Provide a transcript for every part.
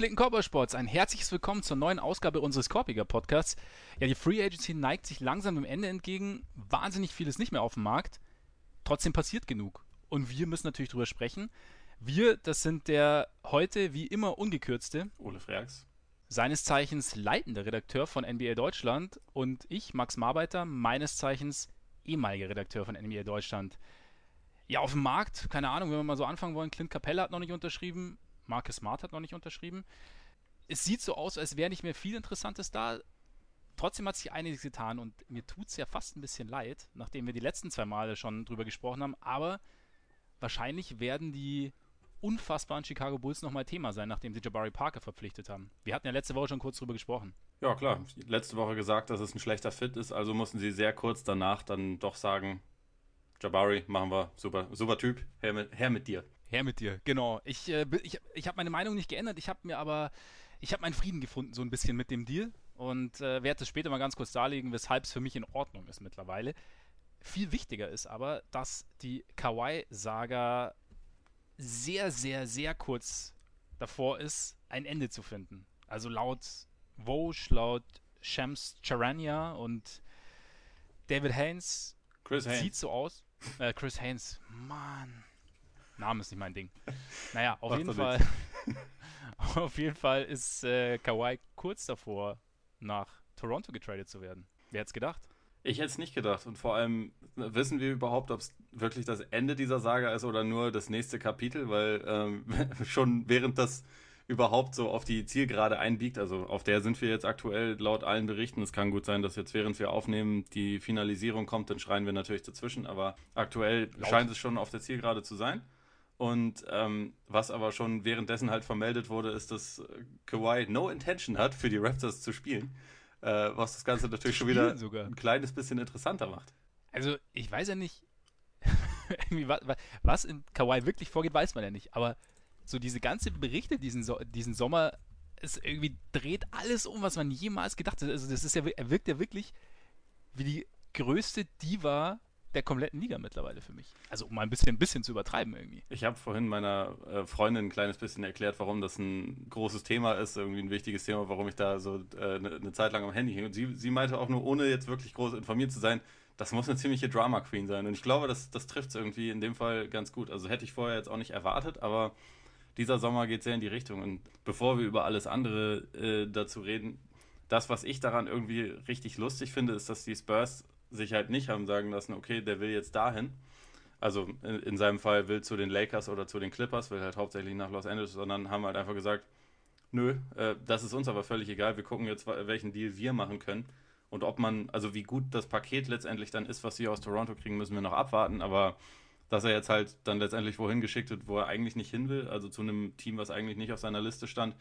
Gepflegten Körpersports, ein herzliches Willkommen zur neuen Ausgabe unseres Korpiger Podcasts. Ja, die Free Agency neigt sich langsam dem Ende entgegen. Wahnsinnig viel ist nicht mehr auf dem Markt. Trotzdem passiert genug. Und wir müssen natürlich drüber sprechen. Wir, das sind der heute wie immer ungekürzte Ole Freaks. Seines Zeichens leitender Redakteur von NBA Deutschland und ich, Max Marbeiter, meines Zeichens ehemaliger Redakteur von NBA Deutschland. Ja, auf dem Markt, keine Ahnung, wenn wir mal so anfangen wollen, Clint Capella hat noch nicht unterschrieben, Marcus Smart hat noch nicht unterschrieben. Es sieht so aus, als wäre nicht mehr viel Interessantes da. Trotzdem hat sich einiges getan und mir tut es ja fast ein bisschen leid, nachdem wir die letzten zwei Male schon drüber gesprochen haben. Aber wahrscheinlich werden die unfassbaren Chicago Bulls nochmal Thema sein, nachdem sie Jabari Parker verpflichtet haben. Wir hatten ja letzte Woche schon kurz drüber gesprochen. Ja, klar. Letzte Woche gesagt, dass es ein schlechter Fit ist, also mussten sie sehr kurz danach dann doch sagen, Jabari, machen wir, super, super Typ, her mit, her mit dir. Her mit dir, genau. Ich, äh, ich, ich habe meine Meinung nicht geändert. Ich habe mir aber, ich habe meinen Frieden gefunden, so ein bisschen mit dem Deal. Und äh, werde es später mal ganz kurz darlegen, weshalb es für mich in Ordnung ist mittlerweile. Viel wichtiger ist aber, dass die Kawhi-Saga sehr, sehr, sehr kurz davor ist, ein Ende zu finden. Also laut Vosch, laut Shams Charania und David Haynes Chris Haynes. sieht so aus. Äh, Chris Haynes, Mann. Name ist nicht mein Ding. Naja, auf jeden Fall. auf jeden Fall ist äh, Kawhi kurz davor, nach Toronto getradet zu werden. Wer hätte es gedacht? Ich hätte es nicht gedacht. Und vor allem wissen wir überhaupt, ob es wirklich das Ende dieser Saga ist oder nur das nächste Kapitel, weil ähm, schon während das überhaupt so auf die Zielgerade einbiegt, also auf der sind wir jetzt aktuell laut allen Berichten. Es kann gut sein, dass jetzt während wir aufnehmen die Finalisierung kommt, dann schreien wir natürlich dazwischen, aber aktuell Laut. scheint es schon auf der Zielgerade zu sein. Und ähm, was aber schon währenddessen halt vermeldet wurde, ist, dass Kawhi no intention hat, für die Raptors zu spielen. Äh, was das Ganze natürlich schon wieder sogar. ein kleines bisschen interessanter macht. Also, ich weiß ja nicht, was in Kawhi wirklich vorgeht, weiß man ja nicht. Aber so diese ganze Berichte diesen, so diesen Sommer, es irgendwie dreht alles um, was man jemals gedacht hat. Also, das ist ja, er wirkt ja wirklich wie die größte Diva der kompletten Liga mittlerweile für mich. Also, um mal ein bisschen, ein bisschen zu übertreiben irgendwie. Ich habe vorhin meiner äh, Freundin ein kleines bisschen erklärt, warum das ein großes Thema ist, irgendwie ein wichtiges Thema, warum ich da so eine äh, ne Zeit lang am Handy hing. Und sie, sie meinte auch nur, ohne jetzt wirklich groß informiert zu sein, das muss eine ziemliche Drama Queen sein. Und ich glaube, das, das trifft es irgendwie in dem Fall ganz gut. Also hätte ich vorher jetzt auch nicht erwartet, aber dieser Sommer geht sehr in die Richtung. Und bevor wir über alles andere äh, dazu reden, das, was ich daran irgendwie richtig lustig finde, ist, dass die Spurs sich halt nicht haben sagen lassen, okay, der will jetzt dahin. Also in, in seinem Fall will zu den Lakers oder zu den Clippers, will halt hauptsächlich nach Los Angeles, sondern haben halt einfach gesagt, nö, äh, das ist uns aber völlig egal, wir gucken jetzt, welchen Deal wir machen können. Und ob man, also wie gut das Paket letztendlich dann ist, was sie aus Toronto kriegen, müssen wir noch abwarten. Aber dass er jetzt halt dann letztendlich wohin geschickt wird, wo er eigentlich nicht hin will, also zu einem Team, was eigentlich nicht auf seiner Liste stand.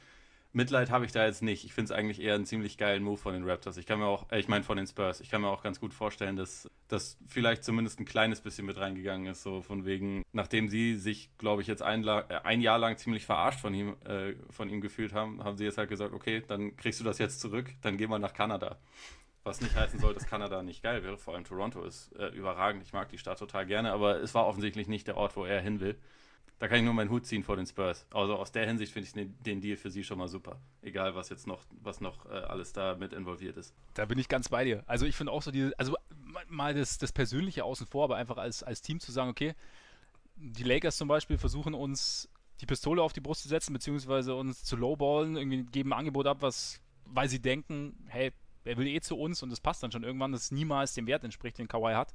Mitleid habe ich da jetzt nicht. Ich finde es eigentlich eher einen ziemlich geilen Move von den Raptors. Ich kann mir auch, äh, ich meine von den Spurs, ich kann mir auch ganz gut vorstellen, dass das vielleicht zumindest ein kleines bisschen mit reingegangen ist, so von wegen, nachdem sie sich, glaube ich, jetzt ein, äh, ein Jahr lang ziemlich verarscht von ihm, äh, von ihm gefühlt haben, haben sie jetzt halt gesagt, okay, dann kriegst du das jetzt zurück, dann geh mal nach Kanada. Was nicht heißen soll, dass Kanada nicht geil wäre. Vor allem Toronto ist äh, überragend. Ich mag die Stadt total gerne, aber es war offensichtlich nicht der Ort, wo er hin will. Da kann ich nur meinen Hut ziehen vor den Spurs. Also aus der Hinsicht finde ich den, den Deal für sie schon mal super. Egal, was jetzt noch, was noch äh, alles da mit involviert ist. Da bin ich ganz bei dir. Also ich finde auch so diese, also ma- mal das, das Persönliche außen vor, aber einfach als, als Team zu sagen, okay, die Lakers zum Beispiel versuchen uns die Pistole auf die Brust zu setzen, beziehungsweise uns zu lowballen, irgendwie geben ein Angebot ab, was, weil sie denken, hey, er will eh zu uns und es passt dann schon irgendwann, dass es niemals dem Wert entspricht, den Kawhi hat.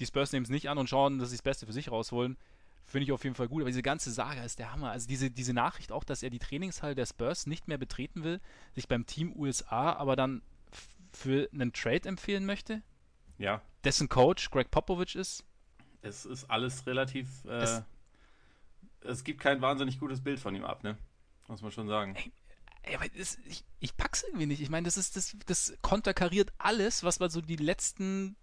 Die Spurs nehmen es nicht an und schauen, dass sie das Beste für sich rausholen. Finde ich auf jeden Fall gut. Aber diese ganze Saga ist der Hammer. Also diese, diese Nachricht auch, dass er die Trainingshalle der Spurs nicht mehr betreten will, sich beim Team USA aber dann für einen Trade empfehlen möchte, Ja, dessen Coach Greg Popovich ist. es ist alles relativ. Äh, Es- es, gibt kein wahnsinnig gutes Bild von ihm ab, ne? Muss man schon sagen. Ey, aber das, ich, ich pack's irgendwie nicht. Ich meine, das ist das, das konterkariert alles, was man so die letzten,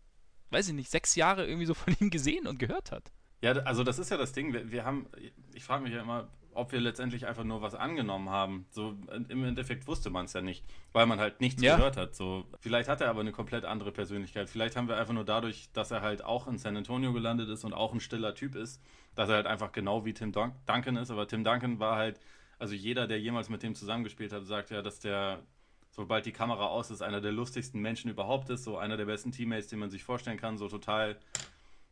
weiß ich nicht, sechs Jahre irgendwie so von ihm gesehen und gehört hat. Ja, also das ist ja das Ding. Wir, wir haben, ich frage mich ja immer, ob wir letztendlich einfach nur was angenommen haben. So im Endeffekt wusste man es ja nicht, weil man halt nichts Ja. gehört hat. So vielleicht hat er aber eine komplett andere Persönlichkeit. Vielleicht haben wir einfach nur dadurch, dass er halt auch in San Antonio gelandet ist und auch ein stiller Typ ist, dass er halt einfach genau wie Tim Dun Duncan ist. Aber Tim Duncan war halt Also jeder, der jemals mit dem zusammengespielt hat, sagt ja, dass der, sobald die Kamera aus ist, einer der lustigsten Menschen überhaupt ist, so einer der besten Teammates, den man sich vorstellen kann, so total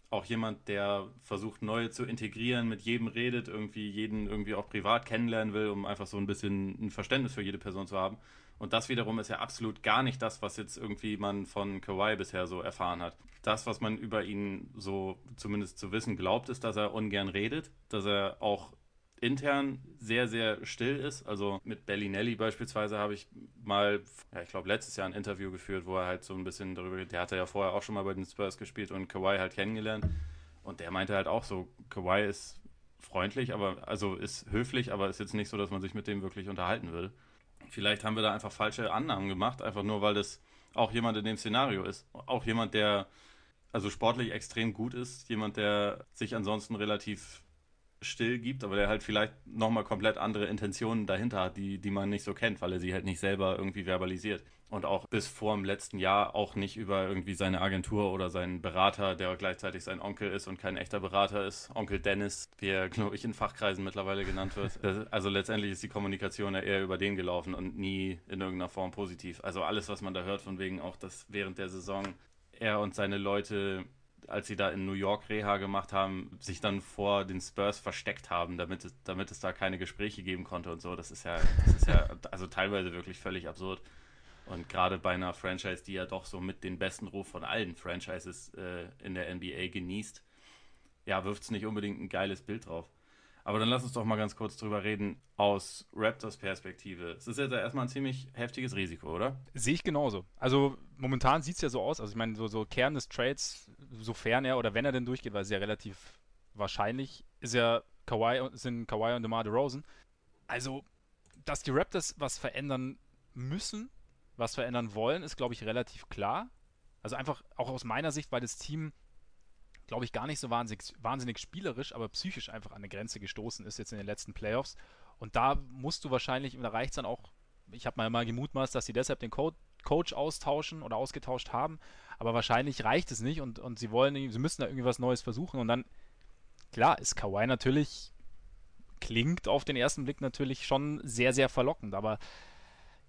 auch jemand, der versucht, neue zu integrieren, mit jedem redet, irgendwie jeden irgendwie auch privat kennenlernen will, um einfach so ein bisschen ein Verständnis für jede Person zu haben. Und das wiederum ist ja absolut gar nicht das, was jetzt irgendwie man von Kawhi bisher so erfahren hat. Das, was man über ihn so zumindest zu wissen glaubt, ist, dass er ungern redet, dass er auch intern sehr, sehr still ist. Also mit Bellinelli beispielsweise habe ich mal, ja, ich glaube, letztes Jahr ein Interview geführt, wo er halt so ein bisschen darüber, der hatte ja vorher auch schon mal bei den Spurs gespielt und Kawhi halt kennengelernt. Und der meinte halt auch so, Kawhi ist freundlich, aber also ist höflich, aber ist jetzt nicht so, dass man sich mit dem wirklich unterhalten will. Vielleicht haben wir da einfach falsche Annahmen gemacht, einfach nur, weil das auch jemand in dem Szenario ist. Auch jemand, der also sportlich extrem gut ist, jemand, der sich ansonsten relativ still gibt, aber der halt vielleicht nochmal komplett andere Intentionen dahinter hat, die, die man nicht so kennt, weil er sie halt nicht selber irgendwie verbalisiert. Und auch bis vor dem letzten Jahr auch nicht über irgendwie seine Agentur oder seinen Berater, der gleichzeitig sein Onkel ist und kein echter Berater ist, Onkel Dennis, wie er, glaube ich, in Fachkreisen mittlerweile genannt wird. also letztendlich ist die Kommunikation ja eher über den gelaufen und nie in irgendeiner Form positiv. Also alles, was man da hört, von wegen auch, dass während der Saison er und seine Leute als sie da in New York Reha gemacht haben, sich dann vor den Spurs versteckt haben, damit es, damit es da keine Gespräche geben konnte und so. Das ist ja, das ist ja also teilweise wirklich völlig absurd. Und gerade bei einer Franchise, die ja doch so mit den besten Ruf von allen Franchises äh, in der NBA genießt, ja, wirft es nicht unbedingt ein geiles Bild drauf. Aber dann lass uns doch mal ganz kurz drüber reden aus Raptors Perspektive. Es ist jetzt erstmal ein ziemlich heftiges Risiko, oder? Sehe ich genauso. Also momentan sieht es ja so aus. Also ich meine, so, so Kern des Trades, sofern er oder wenn er denn durchgeht, weil es ja relativ wahrscheinlich ist ja Kawhi, sind Kawhi und DeMar DeRozan. Also, dass die Raptors was verändern müssen, was verändern wollen, ist, glaube ich, relativ klar. Also einfach auch aus meiner Sicht, weil das Team glaube ich, gar nicht so wahnsinnig, wahnsinnig spielerisch, aber psychisch einfach an eine Grenze gestoßen ist jetzt in den letzten Playoffs. Und da musst du wahrscheinlich, da reicht es dann auch, ich habe mal, mal gemutmaßt, dass sie deshalb den Co Coach austauschen oder ausgetauscht haben, aber wahrscheinlich reicht es nicht und, und sie wollen, sie müssen da irgendwie was Neues versuchen. Und dann, klar, ist Kawhi natürlich, klingt auf den ersten Blick natürlich schon sehr, sehr verlockend, aber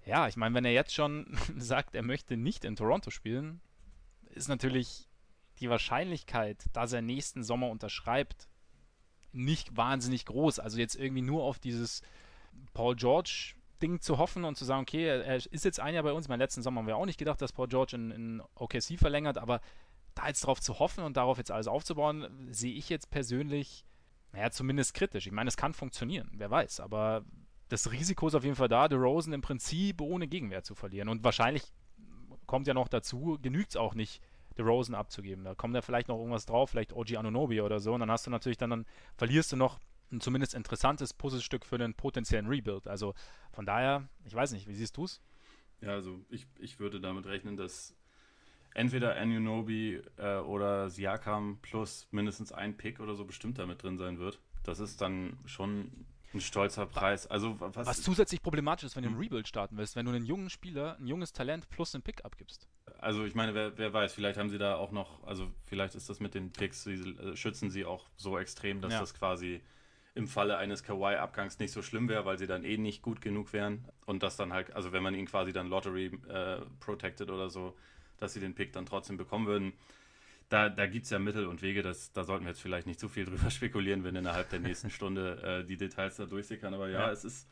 ja, ich meine, wenn er jetzt schon sagt, er möchte nicht in Toronto spielen, ist natürlich die Wahrscheinlichkeit, dass er nächsten Sommer unterschreibt, nicht wahnsinnig groß. Also jetzt irgendwie nur auf dieses Paul George Ding zu hoffen und zu sagen, okay, er ist jetzt ein Jahr bei uns. Im letzten Sommer haben wir auch nicht gedacht, dass Paul George in, in OKC verlängert, aber da jetzt drauf zu hoffen und darauf jetzt alles aufzubauen, sehe ich jetzt persönlich, naja, zumindest kritisch. Ich meine, es kann funktionieren, wer weiß, aber das Risiko ist auf jeden Fall da, Rosen im Prinzip ohne Gegenwehr zu verlieren. Und wahrscheinlich kommt ja noch dazu, genügt es auch nicht, Rosen abzugeben. Da kommt ja vielleicht noch irgendwas drauf, vielleicht OG Anunobi oder so. Und dann hast du natürlich dann, dann verlierst du noch ein zumindest interessantes Puzzlestück für einen potenziellen Rebuild. Also von daher, ich weiß nicht, wie siehst du es? Ja, also ich, ich würde damit rechnen, dass entweder Anunobi äh, oder Siakam plus mindestens ein Pick oder so bestimmt damit drin sein wird. Das ist dann schon ein stolzer Preis. Also was, was zusätzlich problematisch ist, wenn du einen. Rebuild starten willst, wenn du einen jungen Spieler, ein junges Talent plus einen Pick abgibst. Also ich meine, wer, wer, weiß, vielleicht haben sie da auch noch, also vielleicht ist das mit den Picks, sie äh, schützen sie auch so extrem, dass ja. das quasi im Falle eines Kawhi-Abgangs nicht so schlimm wäre, weil sie dann eh nicht gut genug wären. Und das dann halt, also wenn man ihn quasi dann Lottery äh, protected oder so, dass sie den Pick dann trotzdem bekommen würden da, da gibt es ja Mittel und Wege, das, da sollten wir jetzt vielleicht nicht zu viel drüber spekulieren, wenn innerhalb der nächsten Stunde äh, die Details da durchsickern. Aber ja, ja, Es, ist,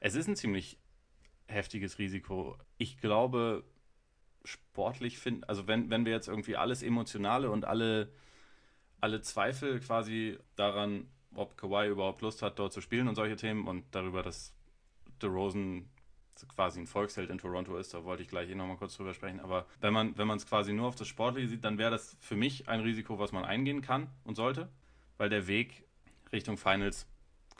es ist ein ziemlich heftiges Risiko. Ich glaube, sportlich finden, also wenn, wenn wir jetzt irgendwie alles Emotionale und alle, alle Zweifel quasi daran, ob Kawhi überhaupt Lust hat, dort zu spielen und solche Themen und darüber, dass DeRozan quasi ein Volksheld in Toronto ist, da wollte ich gleich eh nochmal kurz drüber sprechen, aber wenn man wenn es quasi nur auf das Sportliche sieht, dann wäre das für mich ein Risiko, was man eingehen kann und sollte, weil der Weg Richtung Finals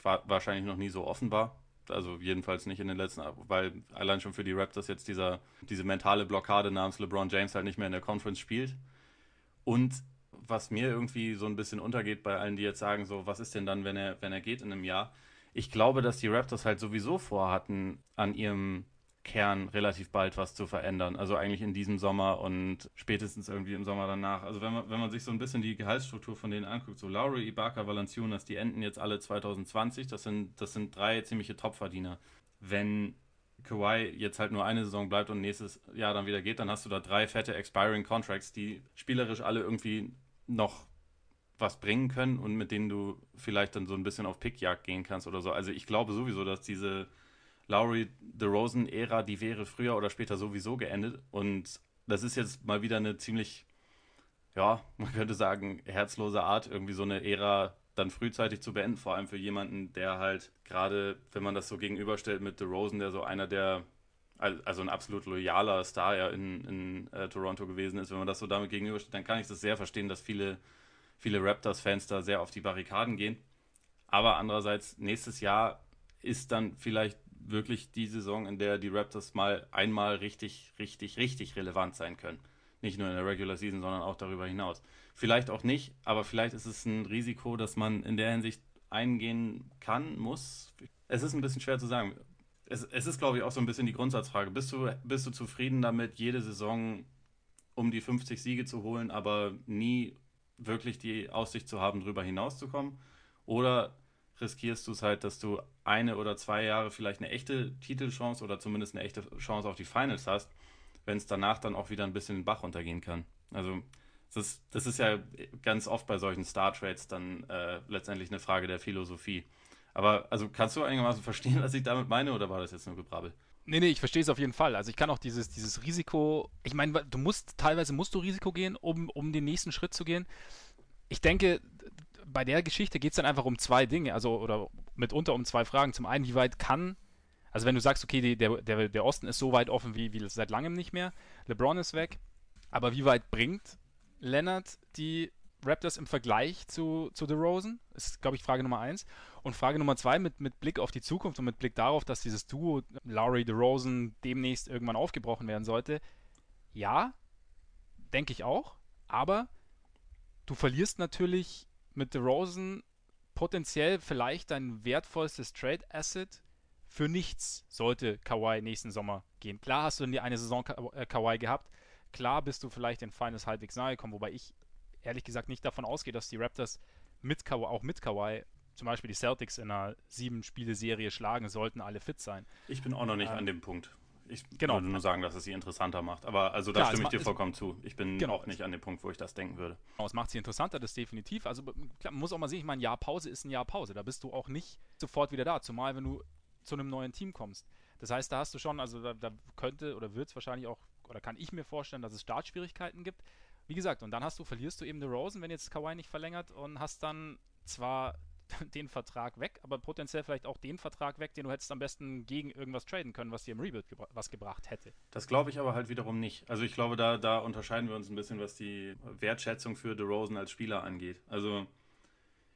wahrscheinlich noch nie so offen war. Also jedenfalls nicht in den letzten, weil allein schon für die Raptors jetzt dieser, diese mentale Blockade namens LeBron James halt nicht mehr in der Conference spielt. Und was mir irgendwie so ein bisschen untergeht bei allen, die jetzt sagen, so, was ist denn dann, wenn er, wenn er geht in einem Jahr? Ich glaube, dass die Raptors halt sowieso vorhatten, an ihrem Kern relativ bald was zu verändern. Also eigentlich in diesem Sommer und spätestens irgendwie im Sommer danach. Also wenn man, wenn man sich so ein bisschen die Gehaltsstruktur von denen anguckt, so Lowry, Ibaka, Valanciunas, die enden jetzt alle 2020. Das sind, das sind drei ziemliche Topverdiener. Wenn Kawhi jetzt halt nur eine Saison bleibt und nächstes Jahr dann wieder geht, dann hast du da drei fette Expiring Contracts, die spielerisch alle irgendwie noch was bringen können und mit denen du vielleicht dann so ein bisschen auf Pickjagd gehen kannst oder so. Also ich glaube sowieso, dass diese Lowry DeRozan-Ära, die wäre früher oder später sowieso geendet. Und das ist jetzt mal wieder eine ziemlich, ja, man könnte sagen, herzlose Art, irgendwie so eine Ära dann frühzeitig zu beenden. Vor allem für jemanden, der halt gerade, wenn man das so gegenüberstellt mit DeRozan, der so einer der also ein absolut loyaler Star ja in, in äh, Toronto gewesen ist, wenn man das so damit gegenüberstellt, dann kann ich das sehr verstehen, dass viele, viele Raptors-Fans da sehr auf die Barrikaden gehen. Aber andererseits, nächstes Jahr ist dann vielleicht wirklich die Saison, in der die Raptors mal einmal richtig, richtig, richtig relevant sein können. Nicht nur in der Regular Season, sondern auch darüber hinaus. Vielleicht auch nicht, aber vielleicht ist es ein Risiko, das man in der Hinsicht eingehen kann, muss. Es ist ein bisschen schwer zu sagen. Es, es ist, glaube ich, auch so ein bisschen die Grundsatzfrage. Bist du, bist du zufrieden damit, jede Saison um die 50 Siege zu holen, aber nie wirklich die Aussicht zu haben, darüber hinauszukommen? Oder riskierst du es halt, dass du eine oder zwei Jahre vielleicht eine echte Titelchance oder zumindest eine echte Chance auf die Finals hast, wenn es danach dann auch wieder ein bisschen den Bach runtergehen kann. Also das ist, das ist ja ganz oft bei solchen Star Trades dann äh, letztendlich eine Frage der Philosophie. Aber also kannst du einigermaßen verstehen, was ich damit meine, oder war das jetzt nur Gebrabbel? Nee, nee, ich verstehe es auf jeden Fall. Also ich kann auch dieses, dieses Risiko, ich meine, du musst, teilweise musst du Risiko gehen, um, um den nächsten Schritt zu gehen. Ich denke, bei der Geschichte geht es dann einfach um zwei Dinge, also oder mitunter um zwei Fragen. Zum einen, wie weit kann, also wenn du sagst, okay, die, der, der, der Osten ist so weit offen wie, wie seit langem nicht mehr, LeBron ist weg, aber wie weit bringt Leonard die Raptors im Vergleich zu, zu Rosen? Ist, glaube ich, Frage Nummer eins. Und Frage Nummer zwei mit, mit Blick auf die Zukunft und mit Blick darauf, dass dieses Duo Lowry, Rosen demnächst irgendwann aufgebrochen werden sollte. Ja, denke ich auch. Aber du verlierst natürlich mit DeRozan potenziell vielleicht dein wertvollstes Trade Asset für nichts, sollte Kawhi nächsten Sommer gehen. Klar hast du in die eine Saison äh, Kawhi gehabt. Klar bist du vielleicht in Finals halbwegs nahe gekommen, wobei ich ehrlich gesagt nicht davon ausgehe, dass die Raptors mit Kawhi, auch mit Kawhi zum Beispiel die Celtics in einer sieben-Spiele-Serie schlagen, sollten alle fit sein. Ich bin auch noch nicht ähm, an dem Punkt. Ich genau. würde nur sagen, dass es sie interessanter macht. Aber also da Klar, stimme ich dir vollkommen zu. Ich bin genau, auch nicht an dem Punkt, wo ich das denken würde. Genau, es macht sie interessanter, das definitiv. Also klar, man muss auch mal sehen, ich meine, ein Jahr Pause ist ein Jahr Pause. Da bist du auch nicht sofort wieder da. Zumal, wenn du zu einem neuen Team kommst. Das heißt, da hast du schon, also da, da könnte oder wird es wahrscheinlich auch, oder kann ich mir vorstellen, dass es Startschwierigkeiten gibt. Wie gesagt, und dann hast du, verlierst du eben The Rosen, wenn jetzt Kawhi nicht verlängert und hast dann zwar den Vertrag weg, aber potenziell vielleicht auch den Vertrag weg, den du hättest am besten gegen irgendwas traden können, was dir im Rebuild gebra was gebracht hätte. Das glaube ich aber halt wiederum nicht. Also ich glaube, da, da unterscheiden wir uns ein bisschen, was die Wertschätzung für DeRozan als Spieler angeht. Also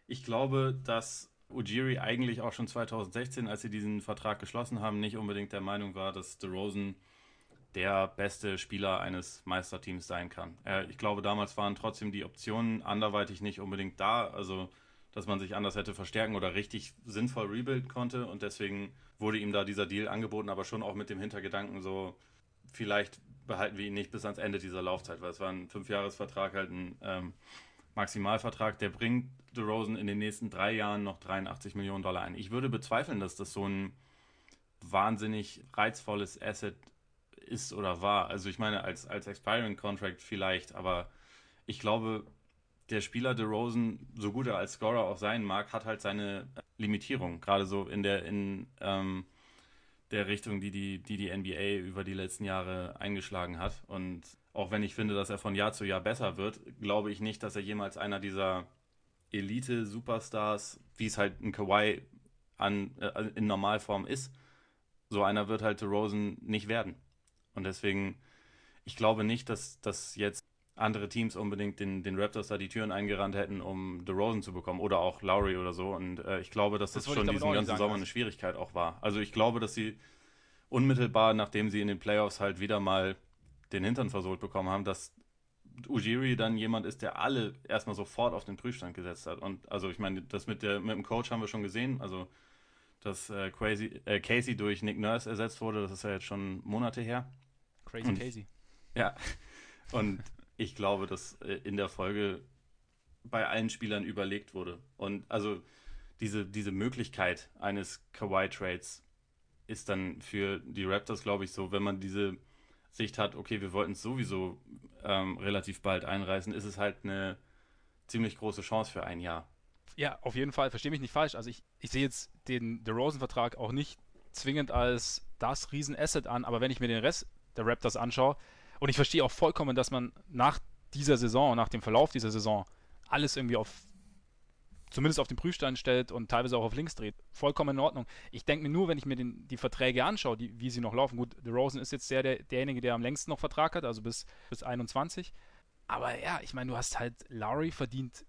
ich glaube, dass Ujiri eigentlich auch schon 2016, als sie diesen Vertrag geschlossen haben, nicht unbedingt der Meinung war, dass DeRozan der beste Spieler eines Meisterteams sein kann. Äh, ich glaube, damals waren trotzdem die Optionen anderweitig nicht unbedingt da. Also dass man sich anders hätte verstärken oder richtig sinnvoll rebuilden konnte. Und deswegen wurde ihm da dieser Deal angeboten, aber schon auch mit dem Hintergedanken so, vielleicht behalten wir ihn nicht bis ans Ende dieser Laufzeit, weil es war ein Fünfjahresvertrag, halt ein ähm, Maximalvertrag, der bringt DeRozan in den nächsten drei Jahren noch 83 Millionen Dollar ein. Ich würde bezweifeln, dass das so ein wahnsinnig reizvolles Asset ist oder war. Also ich meine, als, als Expiring Contract vielleicht, aber ich glaube, der Spieler DeRozan, so gut er als Scorer auch sein mag, hat halt seine Limitierung. Gerade so in der, in ähm, der Richtung, die die, die die NBA über die letzten Jahre eingeschlagen hat. Und auch wenn ich finde, dass er von Jahr zu Jahr besser wird, glaube ich nicht, dass er jemals einer dieser Elite-Superstars, wie es halt ein Kawhi an, äh, in Normalform ist, so einer wird halt DeRozan nicht werden. Und deswegen, ich glaube nicht, dass, dass jetzt andere Teams unbedingt den, den Raptors da die Türen eingerannt hätten, um DeRozan zu bekommen oder auch Lowry oder so. Und äh, ich glaube, dass das, das schon diesen ganzen Sommer eine Schwierigkeit auch war. Also ich glaube, dass sie unmittelbar, nachdem sie in den Playoffs halt wieder mal den Hintern versohlt bekommen haben, dass Ujiri dann jemand ist, der alle erstmal sofort auf den Prüfstand gesetzt hat. Und also ich meine, das mit, der, mit dem Coach haben wir schon gesehen. Also dass äh, Crazy, äh, Casey durch Nick Nurse ersetzt wurde. Das ist ja jetzt schon Monate her. Crazy und, Casey. Ja. Und ich glaube, dass äh, in der Folge bei allen Spielern überlegt wurde. Und also diese, diese Möglichkeit eines Kawhi-Trades ist dann für die Raptors, glaube ich, so, wenn man diese Sicht hat, okay, wir wollten es sowieso ähm, relativ bald einreißen, ist es halt eine ziemlich große Chance für ein Jahr. Ja, auf jeden Fall, verstehe mich nicht falsch. Also ich, ich sehe jetzt den DeRozan-Vertrag auch nicht zwingend als das Riesenasset an, aber wenn ich mir den Rest der Raptors anschaue, und ich verstehe auch vollkommen, dass man nach dieser Saison, nach dem Verlauf dieser Saison, alles irgendwie auf zumindest auf den Prüfstein stellt und teilweise auch auf links dreht. Vollkommen in Ordnung. Ich denke mir nur, wenn ich mir den, die Verträge anschaue, die, wie sie noch laufen. Gut, The Rosen ist jetzt der, der, derjenige, der am längsten noch Vertrag hat, also bis, bis 21. Aber ja, ich meine, du hast halt, Lowry verdient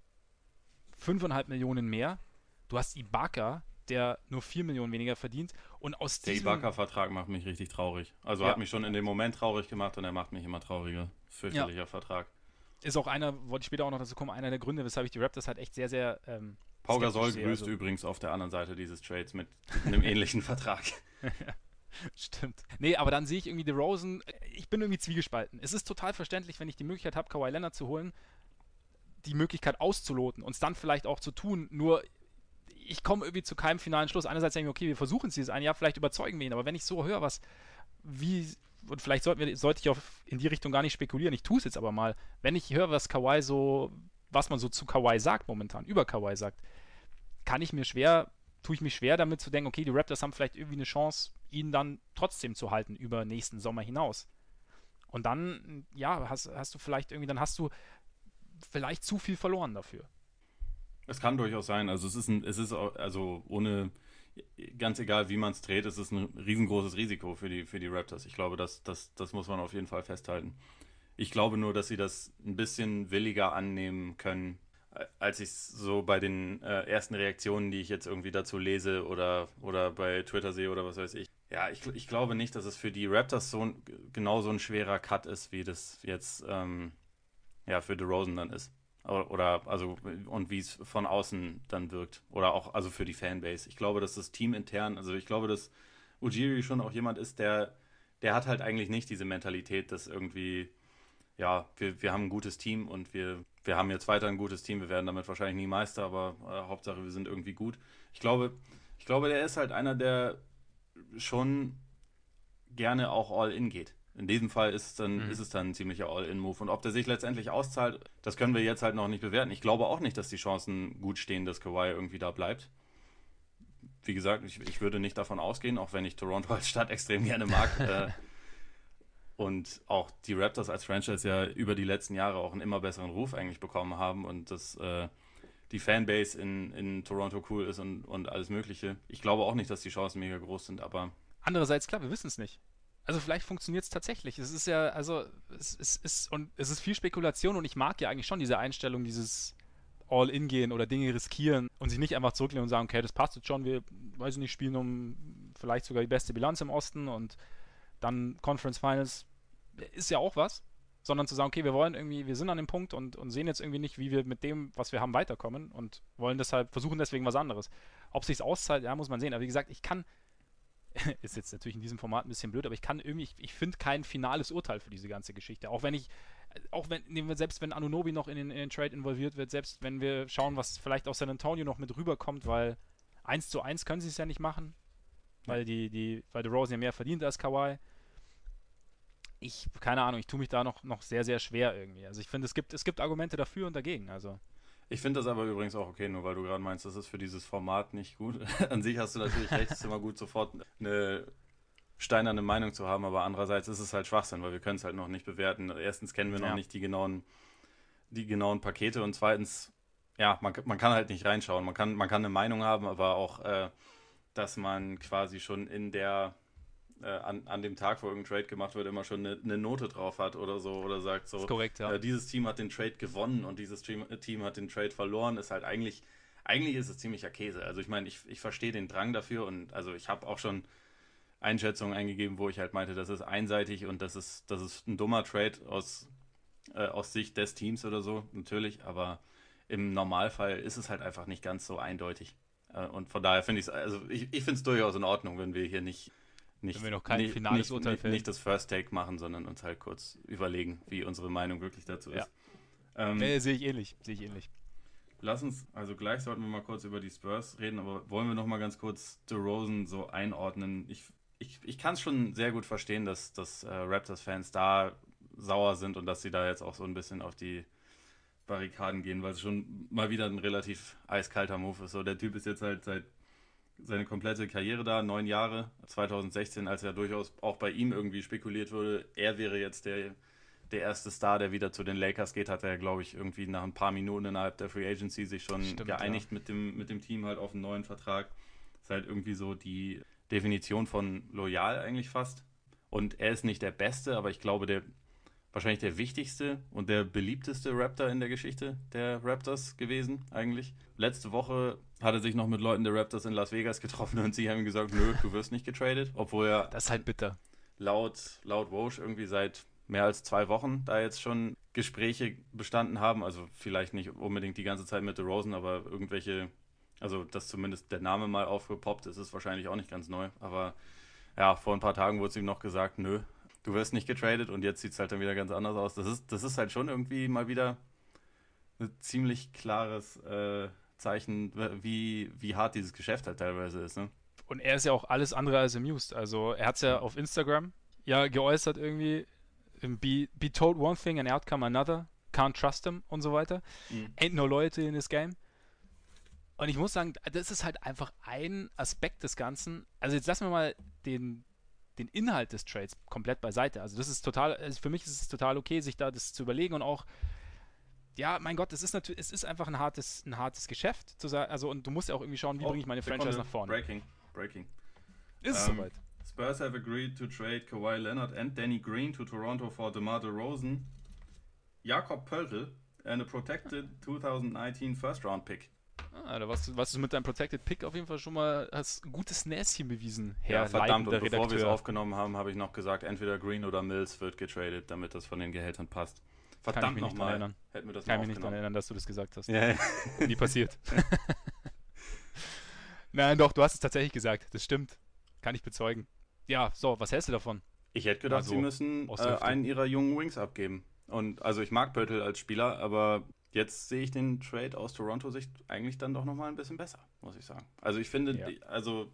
5,5 Millionen mehr. Du hast Ibaka, der nur 4 Millionen weniger verdient. Und aus Der Ibaka-Vertrag macht mich richtig traurig. Also ja. hat mich schon in dem Moment traurig gemacht und er macht mich immer trauriger. Fürchterlicher ja. Vertrag ist auch einer, wollte ich später auch noch dazu kommen, einer der Gründe, weshalb ich die Raptors halt echt sehr, sehr. Ähm, Pau Gasol grüßt also. übrigens auf der anderen Seite dieses Trades mit einem ähnlichen Vertrag. Stimmt. Nee, aber dann sehe ich irgendwie Rosen, ich bin irgendwie zwiegespalten. Es ist total verständlich, wenn ich die Möglichkeit habe, Kawhi Leonard zu holen, die Möglichkeit auszuloten und es dann vielleicht auch zu tun, nur ich komme irgendwie zu keinem finalen Schluss. Einerseits denke ich, okay, wir versuchen es dieses ein Jahr, vielleicht überzeugen wir ihn, aber wenn ich so höre, was, wie und vielleicht wir, sollte ich auch in die Richtung gar nicht spekulieren, ich tue es jetzt aber mal, wenn ich höre, was Kawhi so, was man so zu Kawhi sagt momentan, über Kawhi sagt, kann ich mir schwer, tue ich mich schwer damit zu denken, okay, die Raptors haben vielleicht irgendwie eine Chance, ihn dann trotzdem zu halten über nächsten Sommer hinaus. Und dann, ja, hast, hast du vielleicht irgendwie, dann hast du vielleicht zu viel verloren dafür. Es kann durchaus sein. Also es ist ein, es ist also ohne ganz egal, wie man es dreht, es ist ein riesengroßes Risiko für die, für die Raptors. Ich glaube, das, das, das muss man auf jeden Fall festhalten. Ich glaube nur, dass sie das ein bisschen williger annehmen können, als ich es so bei den äh, ersten Reaktionen, die ich jetzt irgendwie dazu lese oder, oder bei Twitter sehe oder was weiß ich. Ja, ich, ich glaube nicht, dass es für die Raptors so ein, genau ein schwerer Cut ist, wie das jetzt ähm, ja, für DeRozan dann ist. Oder, also, und wie es von außen dann wirkt. Oder auch, also für die Fanbase. Ich glaube, dass das Team intern, also ich glaube, dass Ujiri schon auch jemand ist, der, der hat halt eigentlich nicht diese Mentalität, dass irgendwie, ja, wir, wir haben ein gutes Team und wir, wir haben jetzt weiter ein gutes Team, wir werden damit wahrscheinlich nie Meister, aber äh, Hauptsache wir sind irgendwie gut. Ich glaube, ich glaube, der ist halt einer, der schon gerne auch all in geht. In diesem Fall ist es dann, mhm. ist es dann ein ziemlicher All-In-Move. Und ob der sich letztendlich auszahlt, das können wir jetzt halt noch nicht bewerten. Ich glaube auch nicht, dass die Chancen gut stehen, dass Kawhi irgendwie da bleibt. Wie gesagt, ich, ich würde nicht davon ausgehen, auch wenn ich Toronto als Stadt extrem gerne mag. äh, und auch die Raptors als Franchise ja über die letzten Jahre auch einen immer besseren Ruf eigentlich bekommen haben und dass äh, die Fanbase in, in Toronto cool ist und, und alles Mögliche. Ich glaube auch nicht, dass die Chancen mega groß sind, aber. Andererseits, klar, wir wissen es nicht. Also vielleicht funktioniert es tatsächlich. Es ist ja, also es, es, ist und es ist viel Spekulation und ich mag ja eigentlich schon diese Einstellung, dieses All-In gehen oder Dinge riskieren und sich nicht einfach zurücklehnen und sagen, okay, das passt jetzt schon, wir, weiß ich nicht, spielen um vielleicht sogar die beste Bilanz im Osten und dann Conference Finals ist ja auch was, sondern zu sagen, okay, wir wollen irgendwie, wir sind an dem Punkt und, und sehen jetzt irgendwie nicht, wie wir mit dem, was wir haben, weiterkommen und wollen deshalb, versuchen deswegen was anderes. Ob sich auszahlt, ja, muss man sehen. Aber wie gesagt, ich kann, ist jetzt natürlich in diesem Format ein bisschen blöd, aber ich kann irgendwie, ich, ich finde kein finales Urteil für diese ganze Geschichte. Auch wenn ich, auch wenn, selbst wenn Anunobi noch in den, in den Trade involviert wird, selbst wenn wir schauen, was vielleicht aus San Antonio noch mit rüberkommt, weil 1 zu 1 können sie es ja nicht machen, weil die, die, weil der Rosen ja mehr verdient als Kawhi. Ich, keine Ahnung, ich tue mich da noch, noch sehr, sehr schwer irgendwie. Also ich finde, es gibt, es gibt Argumente dafür und dagegen. Also ich finde das aber übrigens auch okay, nur weil du gerade meinst, das ist für dieses Format nicht gut. An sich hast du natürlich recht, es ist immer gut, sofort eine steinerne Meinung zu haben, aber andererseits ist es halt Schwachsinn, weil wir können es halt noch nicht bewerten. Erstens kennen wir ja. noch nicht die genauen, die genauen Pakete und zweitens, ja, man, man kann halt nicht reinschauen. Man kann, man kann eine Meinung haben, aber auch, äh, dass man quasi schon in der äh, an, an dem Tag, wo irgendein Trade gemacht wird, immer schon eine, eine Note drauf hat oder so oder sagt so, korrekt, ja. äh, dieses Team hat den Trade gewonnen und dieses Team, äh, Team hat den Trade verloren, ist halt eigentlich, eigentlich ist es ziemlicher Käse. Also ich meine, ich, ich verstehe den Drang dafür und also ich habe auch schon Einschätzungen eingegeben, wo ich halt meinte, das ist einseitig und das ist, das ist ein dummer Trade aus, äh, aus Sicht des Teams oder so, natürlich, aber im Normalfall ist es halt einfach nicht ganz so eindeutig. Äh, und von daher finde ich es, also ich, ich finde es durchaus in Ordnung, wenn wir hier nicht, nicht, Wenn wir noch kein nicht, finales nicht, Urteil nicht, fällen. nicht das First Take machen, sondern uns halt kurz überlegen, wie unsere Meinung wirklich dazu Ja. ist. Ähm, Nee, sehe ich ähnlich. Sehe ich ähnlich. Lass uns, also gleich sollten wir mal kurz über die Spurs reden, aber wollen wir noch mal ganz kurz DeRozan so einordnen? Ich, ich, ich kann es schon sehr gut verstehen, dass, dass äh, Raptors-Fans da sauer sind und dass sie da jetzt auch so ein bisschen auf die Barrikaden gehen, weil es schon mal wieder ein relativ eiskalter Move ist. So, der Typ ist jetzt halt seit seine komplette Karriere da, neun Jahre, 2016, als ja durchaus auch bei ihm irgendwie spekuliert wurde, er wäre jetzt der, der erste Star, der wieder zu den Lakers geht, hat er, glaube ich, irgendwie nach ein paar Minuten innerhalb der Free Agency sich schon Stimmt, geeinigt mit, dem, mit dem Team halt auf einen neuen Vertrag. ist halt irgendwie so die Definition von loyal eigentlich fast. Und er ist nicht der Beste, aber ich glaube, der wahrscheinlich der wichtigste und der beliebteste Raptor in der Geschichte der Raptors gewesen, eigentlich. Letzte Woche hat er sich noch mit Leuten der Raptors in Las Vegas getroffen und sie haben ihm gesagt, nö, du wirst nicht getradet, obwohl er Das ist halt bitter. laut, laut Woj irgendwie seit mehr als zwei Wochen da jetzt schon Gespräche bestanden haben. Also vielleicht nicht unbedingt die ganze Zeit mit The Rosen, aber irgendwelche, also dass zumindest der Name mal aufgepoppt ist, ist wahrscheinlich auch nicht ganz neu. Aber ja, vor ein paar Tagen wurde es ihm noch gesagt, nö, du wirst nicht getradet und jetzt sieht es halt dann wieder ganz anders aus. Das ist, das ist halt schon irgendwie mal wieder ein ziemlich klares äh, Zeichen, wie, wie hart dieses Geschäft halt teilweise ist. Ne? Und er ist ja auch alles andere als amused. Also er hat es ja auf Instagram ja geäußert irgendwie, be, be told one thing and outcome another, can't trust him und so weiter. Mhm. Ain't no loyalty in this game. Und ich muss sagen, das ist halt einfach ein Aspekt des Ganzen. Also jetzt lassen wir mal den, den Inhalt des Trades komplett beiseite. Also das ist total, also für mich ist es total okay, sich da das zu überlegen und auch, ja, mein Gott, es ist natürlich, es ist einfach ein hartes, ein hartes Geschäft zu sagen. Also und du musst ja auch irgendwie schauen, wie Oh, bringe ich meine. Franchise nach vorne. Breaking, breaking. Ist es Ähm, soweit? Spurs have agreed to trade Kawhi Leonard and Danny Green to Toronto for DeMar DeRozan, Jakob Pöltl and a protected 2019 first round pick. Ah, da warst du, warst du mit deinem Protected Pick auf jeden Fall schon mal, hast ein gutes Näschen bewiesen, Herr Ja, verdammt, und bevor wir es aufgenommen haben, habe ich noch gesagt, entweder Green oder Mills wird getradet, damit das von den Gehältern passt. Kann ich Verdammt nochmal. erinnern. Hätten wir das Kann mich nicht daran erinnern, dass du das gesagt hast. Ja, ja. Nie passiert. Nein, doch, du hast es tatsächlich gesagt. Das stimmt. Kann ich bezeugen. Ja, so, was hältst du davon? Ich hätte gedacht, Also, sie müssen äh, einen ihrer jungen Wings abgeben. Und also ich mag Pöltl als Spieler, aber jetzt sehe ich den Trade aus Toronto-Sicht eigentlich dann doch nochmal ein bisschen besser, muss ich sagen. Also ich finde, Ja. die, also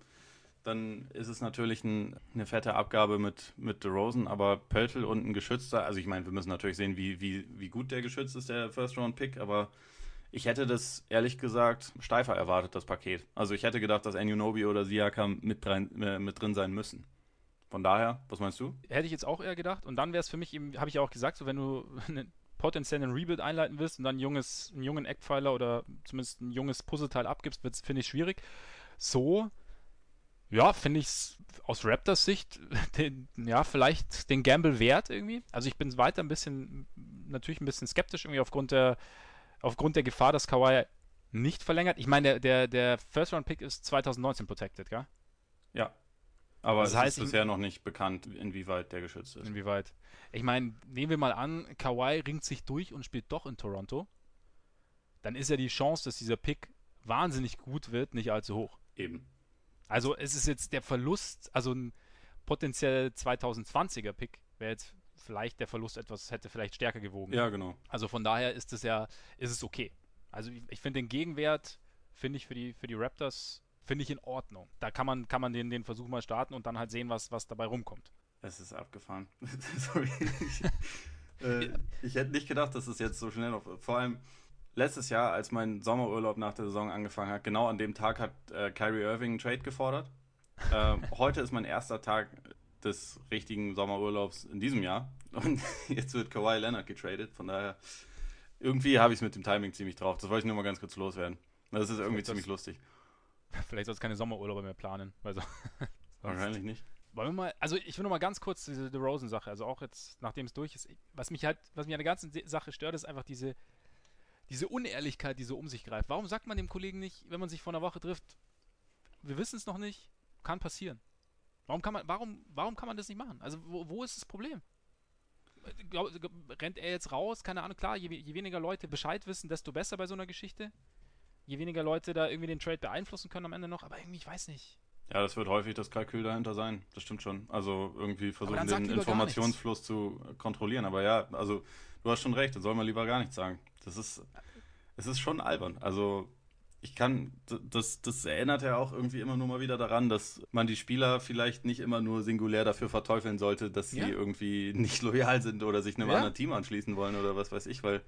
dann ist es natürlich ein, eine fette Abgabe mit, mit DeRozan, aber Pöltl und ein geschützter, also ich meine, wir müssen natürlich sehen, wie, wie, wie gut der geschützt ist, der First-Round-Pick, aber ich hätte das ehrlich gesagt steifer erwartet, das Paket. Also ich hätte gedacht, dass Anunobi oder Siakam mit, rein, äh, mit drin sein müssen. Von daher, was meinst du? Hätte ich jetzt auch eher gedacht. Und dann wäre es für mich eben, habe ich ja auch gesagt, so wenn du einen potenziellen Rebuild einleiten willst und dann ein junges, einen jungen Eckpfeiler oder zumindest ein junges Puzzleteil abgibst, finde ich schwierig. So, ja, finde ich es aus Raptors Sicht, den, ja, vielleicht den Gamble wert irgendwie. Also ich bin weiter ein bisschen, natürlich ein bisschen skeptisch irgendwie aufgrund der, aufgrund der Gefahr, dass Kawhi nicht verlängert. Ich meine, der, der, der First-Round-Pick ist 2019 protected, gell? Ja. Aber Das es heißt, ist bisher noch nicht bekannt, inwieweit der geschützt ist. Inwieweit? Ich meine, nehmen wir mal an, Kawhi ringt sich durch und spielt doch in Toronto. Dann ist ja die Chance, dass dieser Pick wahnsinnig gut wird, nicht allzu hoch. Eben. Also es ist jetzt der Verlust, also ein potenziell 2020er Pick wäre jetzt vielleicht der Verlust etwas, hätte vielleicht stärker gewogen. Ja, genau. Also von daher ist es ja, ist es okay. Also ich, ich finde den Gegenwert, finde ich für die, für die Raptors, finde ich in Ordnung. Da kann man, kann man den, den Versuch mal starten und dann halt sehen, was, was dabei rumkommt. Es ist abgefahren. Sorry. Ich, äh, ich hätte nicht gedacht, dass es jetzt so schnell noch. Vor allem letztes Jahr, als mein Sommerurlaub nach der Saison angefangen hat, genau an dem Tag hat äh, Kyrie Irving einen Trade gefordert. Ähm, heute ist mein erster Tag des richtigen Sommerurlaubs in diesem Jahr. Und jetzt wird Kawhi Leonard getradet. Von daher, irgendwie habe ich es mit dem Timing ziemlich drauf. Das wollte ich nur mal ganz kurz loswerden. Das ist irgendwie das- ziemlich lustig. Vielleicht sollst du keine Sommerurlaube mehr planen. So, Wahrscheinlich nicht. Wollen wir mal, also ich will noch mal ganz kurz diese DeRozan-Sache, also auch jetzt, nachdem es durch ist, was mich halt, was mich an der ganzen Sache stört, ist einfach diese, diese Unehrlichkeit, die so um sich greift. Warum sagt man dem Kollegen nicht, wenn man sich vor einer Woche trifft, wir wissen es noch nicht, kann passieren. Warum kann man, warum, warum kann man das nicht machen? Also wo, wo ist das Problem? Glaub, rennt er jetzt raus? Keine Ahnung, klar, je, je weniger Leute Bescheid wissen, desto besser bei so einer Geschichte. je weniger Leute da irgendwie den Trade beeinflussen können am Ende noch, aber irgendwie, ich weiß nicht. Ja, das wird häufig das Kalkül dahinter sein. Das stimmt schon. Also irgendwie versuchen, den Informationsfluss zu kontrollieren. Aber ja, also du hast schon recht, da soll man lieber gar nichts sagen. Das ist, es ist schon albern. Also ich kann, das, das erinnert ja auch irgendwie immer nur mal wieder daran, dass man die Spieler vielleicht nicht immer nur singulär dafür verteufeln sollte, dass sie ja. irgendwie nicht loyal sind oder sich einem ja. anderen Team anschließen wollen oder was weiß ich, weil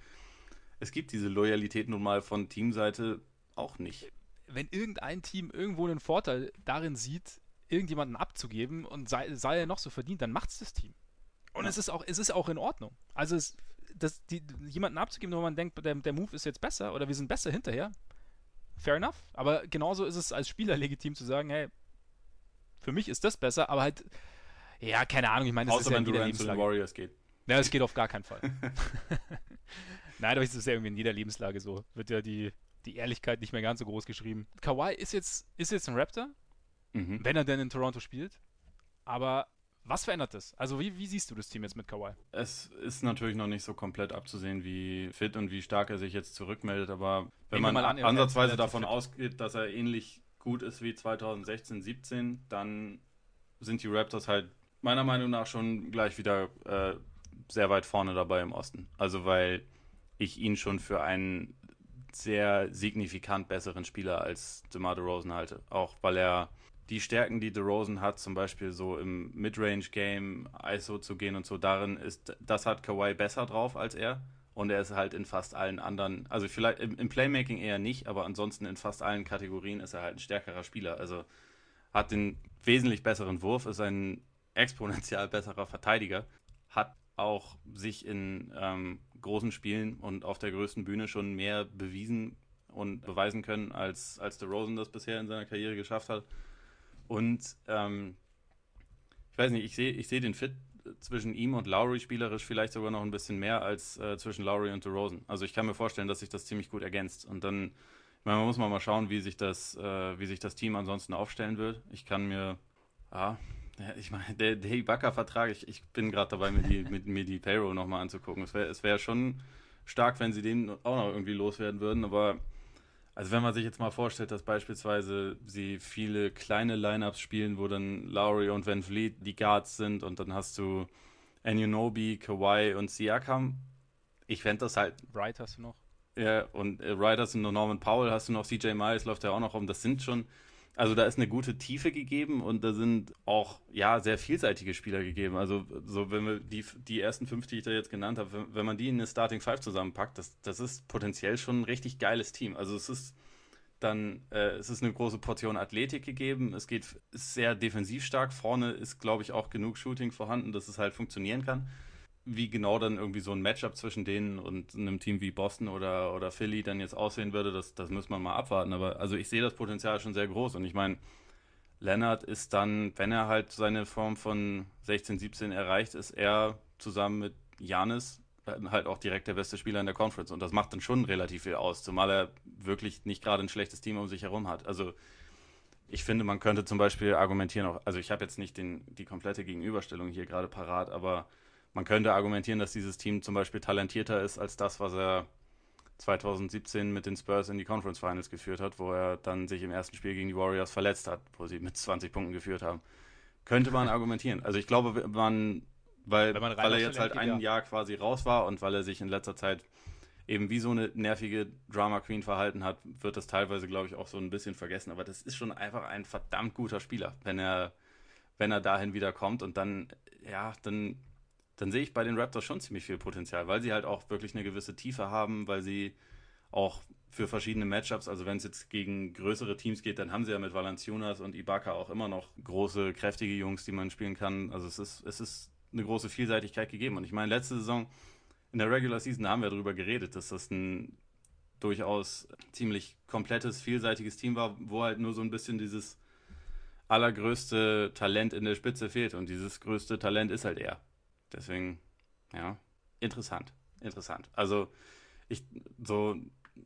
es gibt diese Loyalität nun mal von Teamseite auch nicht. Wenn irgendein Team irgendwo einen Vorteil darin sieht, irgendjemanden abzugeben und sei, sei er noch so verdient, dann macht es das Team. Und ja. es ist auch, es ist auch in Ordnung. Also es, das, die, jemanden abzugeben, wo man denkt, der, der Move ist jetzt besser oder wir sind besser hinterher, fair enough. Aber genauso ist es als Spieler legitim zu sagen, hey, für mich ist das besser, aber halt, ja, keine Ahnung, ich meine, das Außer ist ja wenn zu den Warriors geht. Ja, es geht auf gar keinen Fall. Nein, aber es ist ja irgendwie in jeder Lebenslage so. Wird ja die, die Ehrlichkeit nicht mehr ganz so groß geschrieben. Kawhi ist jetzt, ist jetzt ein Raptor, mhm. wenn er denn in Toronto spielt. Aber was verändert das? Also wie, wie siehst du das Team jetzt mit Kawhi? Es ist natürlich noch nicht so komplett abzusehen, wie fit und wie stark er sich jetzt zurückmeldet, aber wenn Nehmen man an, ansatzweise davon ausgeht, dass er ähnlich gut ist wie 2016, 17, dann sind die Raptors halt meiner Meinung nach schon gleich wieder äh, sehr weit vorne dabei im Osten. Also weil ich ihn schon für einen sehr signifikant besseren Spieler als DeMar DeRozan halte. Auch weil er die Stärken, die DeRozan hat, zum Beispiel so im Midrange-Game ISO zu gehen und so, darin ist, das hat Kawhi besser drauf als er. Und er ist halt in fast allen anderen, also vielleicht im, im Playmaking eher nicht, aber ansonsten in fast allen Kategorien ist er halt ein stärkerer Spieler. Also hat den wesentlich besseren Wurf, ist ein exponentiell besserer Verteidiger, hat auch sich in ähm, großen Spielen und auf der größten Bühne schon mehr bewiesen und beweisen können, als, als Rosen das bisher in seiner Karriere geschafft hat. Und ähm, ich weiß nicht, ich sehe ich seh den Fit zwischen ihm und Lowry spielerisch vielleicht sogar noch ein bisschen mehr als äh, zwischen Lowry und DeRozan. Also ich kann mir vorstellen, dass sich das ziemlich gut ergänzt. Und dann, ich meine, man muss mal, mal schauen, wie sich das, äh, wie sich das Team ansonsten aufstellen wird. Ich kann mir, ja, ich meine, der, der Ibaka-Vertrag, ich, ich bin gerade dabei, mir die, mit, mir die Payroll nochmal anzugucken. Es wäre es wär schon stark, wenn sie den auch noch irgendwie loswerden würden, aber also wenn man sich jetzt mal vorstellt, dass beispielsweise sie viele kleine Lineups spielen, wo dann Lowry und Van Vliet die Guards sind und dann hast du Anunobi, Kawhi und Siakam. Ich fände das halt. Wright hast du noch. Ja, und äh, Wright hast du noch Norman Powell, hast du noch CJ Miles, läuft ja auch noch rum. Das sind schon also da ist eine gute Tiefe gegeben und da sind auch ja sehr vielseitige Spieler gegeben. Also so wenn wir die, die ersten fünf, die ich da jetzt genannt habe, wenn, wenn man die in eine Starting Five zusammenpackt, das, das ist potenziell schon ein richtig geiles Team. Also es ist dann äh, es ist eine große Portion Athletik gegeben. Es geht sehr defensiv stark. Vorne ist, glaube ich, auch genug Shooting vorhanden, dass es halt funktionieren kann wie genau dann irgendwie so ein Matchup zwischen denen und einem Team wie Boston oder, oder Philly dann jetzt aussehen würde, das, das muss man mal abwarten. Aber also ich sehe das Potenzial schon sehr groß und ich meine, Leonard ist dann, wenn er halt seine Form von 16, 17 erreicht, ist er zusammen mit Janis halt auch direkt der beste Spieler in der Conference und das macht dann schon relativ viel aus, zumal er wirklich nicht gerade ein schlechtes Team um sich herum hat. Also ich finde, man könnte zum Beispiel argumentieren, auch, also ich habe jetzt nicht den, die komplette Gegenüberstellung hier gerade parat, aber man könnte argumentieren, dass dieses Team zum Beispiel talentierter ist als das, was er 2017 mit den Spurs in die Conference Finals geführt hat, wo er dann sich im ersten Spiel gegen die Warriors verletzt hat, wo sie mit 20 Punkten geführt haben. Könnte man argumentieren. Also ich glaube, man, weil, man weil er jetzt halt ein ja. Jahr quasi raus war und weil er sich in letzter Zeit eben wie so eine nervige Drama Queen verhalten hat, wird das teilweise, glaube ich, auch so ein bisschen vergessen. Aber das ist schon einfach ein verdammt guter Spieler, wenn er, wenn er dahin wieder kommt und dann, ja, dann dann sehe ich bei den Raptors schon ziemlich viel Potenzial, weil sie halt auch wirklich eine gewisse Tiefe haben, weil sie auch für verschiedene Matchups, also wenn es jetzt gegen größere Teams geht, dann haben sie ja mit Valanciunas und Ibaka auch immer noch große, kräftige Jungs, die man spielen kann. Also es ist, es ist eine große Vielseitigkeit gegeben. Und ich meine, letzte Saison in der Regular Season haben wir darüber geredet, dass das ein durchaus ziemlich komplettes, vielseitiges Team war, wo halt nur so ein bisschen dieses allergrößte Talent in der Spitze fehlt. Und dieses größte Talent ist halt er. Deswegen, ja, interessant. Interessant. Also, ich, so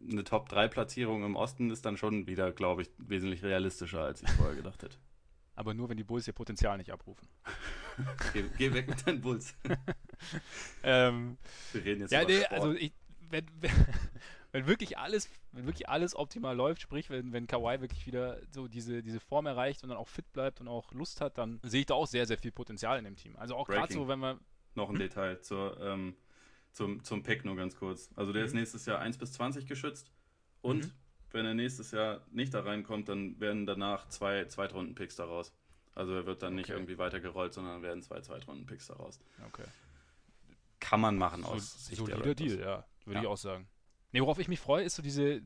eine Top-3-Platzierung im Osten ist dann schon wieder, glaube ich, wesentlich realistischer, als ich vorher gedacht hätte. Aber nur, wenn die Bulls ihr Potenzial nicht abrufen. geh, geh, weg mit deinen Bulls. ähm, Wir reden jetzt ja, nee, also ich, wenn, wenn wirklich alles, wenn wirklich alles optimal läuft, sprich, wenn, wenn Kawhi wirklich wieder so diese, diese Form erreicht und dann auch fit bleibt und auch Lust hat, dann sehe ich da auch sehr, sehr viel Potenzial in dem Team. Also auch gerade so, wenn man. Noch ein hm? Detail zur, ähm, zum, zum Pick nur ganz kurz. Also der mhm. ist nächstes Jahr 1 bis 20 geschützt und mhm. wenn er nächstes Jahr nicht da reinkommt, dann werden danach zwei Zweitrunden-Picks daraus. Also er wird dann okay. nicht irgendwie weitergerollt, sondern werden zwei Zweitrunden-Picks daraus. Okay. Kann man machen aus so, Sicht solider der Deal, ja, würde ja. ich auch sagen. Nee, worauf ich mich freue, ist so diese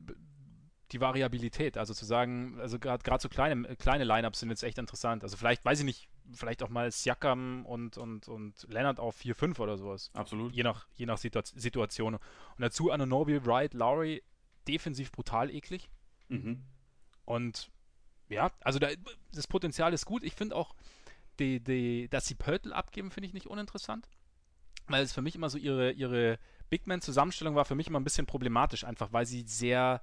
die Variabilität. Also zu sagen, also gerade so kleine, kleine Lineups sind jetzt echt interessant. Also vielleicht, weiß ich nicht, vielleicht auch mal Siakam und, und, und Leonard auf 4-5 oder sowas. Absolut. Je nach, je nach Situation. Und dazu Anonobi, Wright, Lowry, defensiv brutal eklig. Mhm. Und ja, also da, das Potenzial ist gut. Ich finde auch, die, die, dass sie Pörtl abgeben, finde ich nicht uninteressant. Weil es für mich immer so ihre, ihre Big Man-Zusammenstellung war für mich immer ein bisschen problematisch, einfach weil sie sehr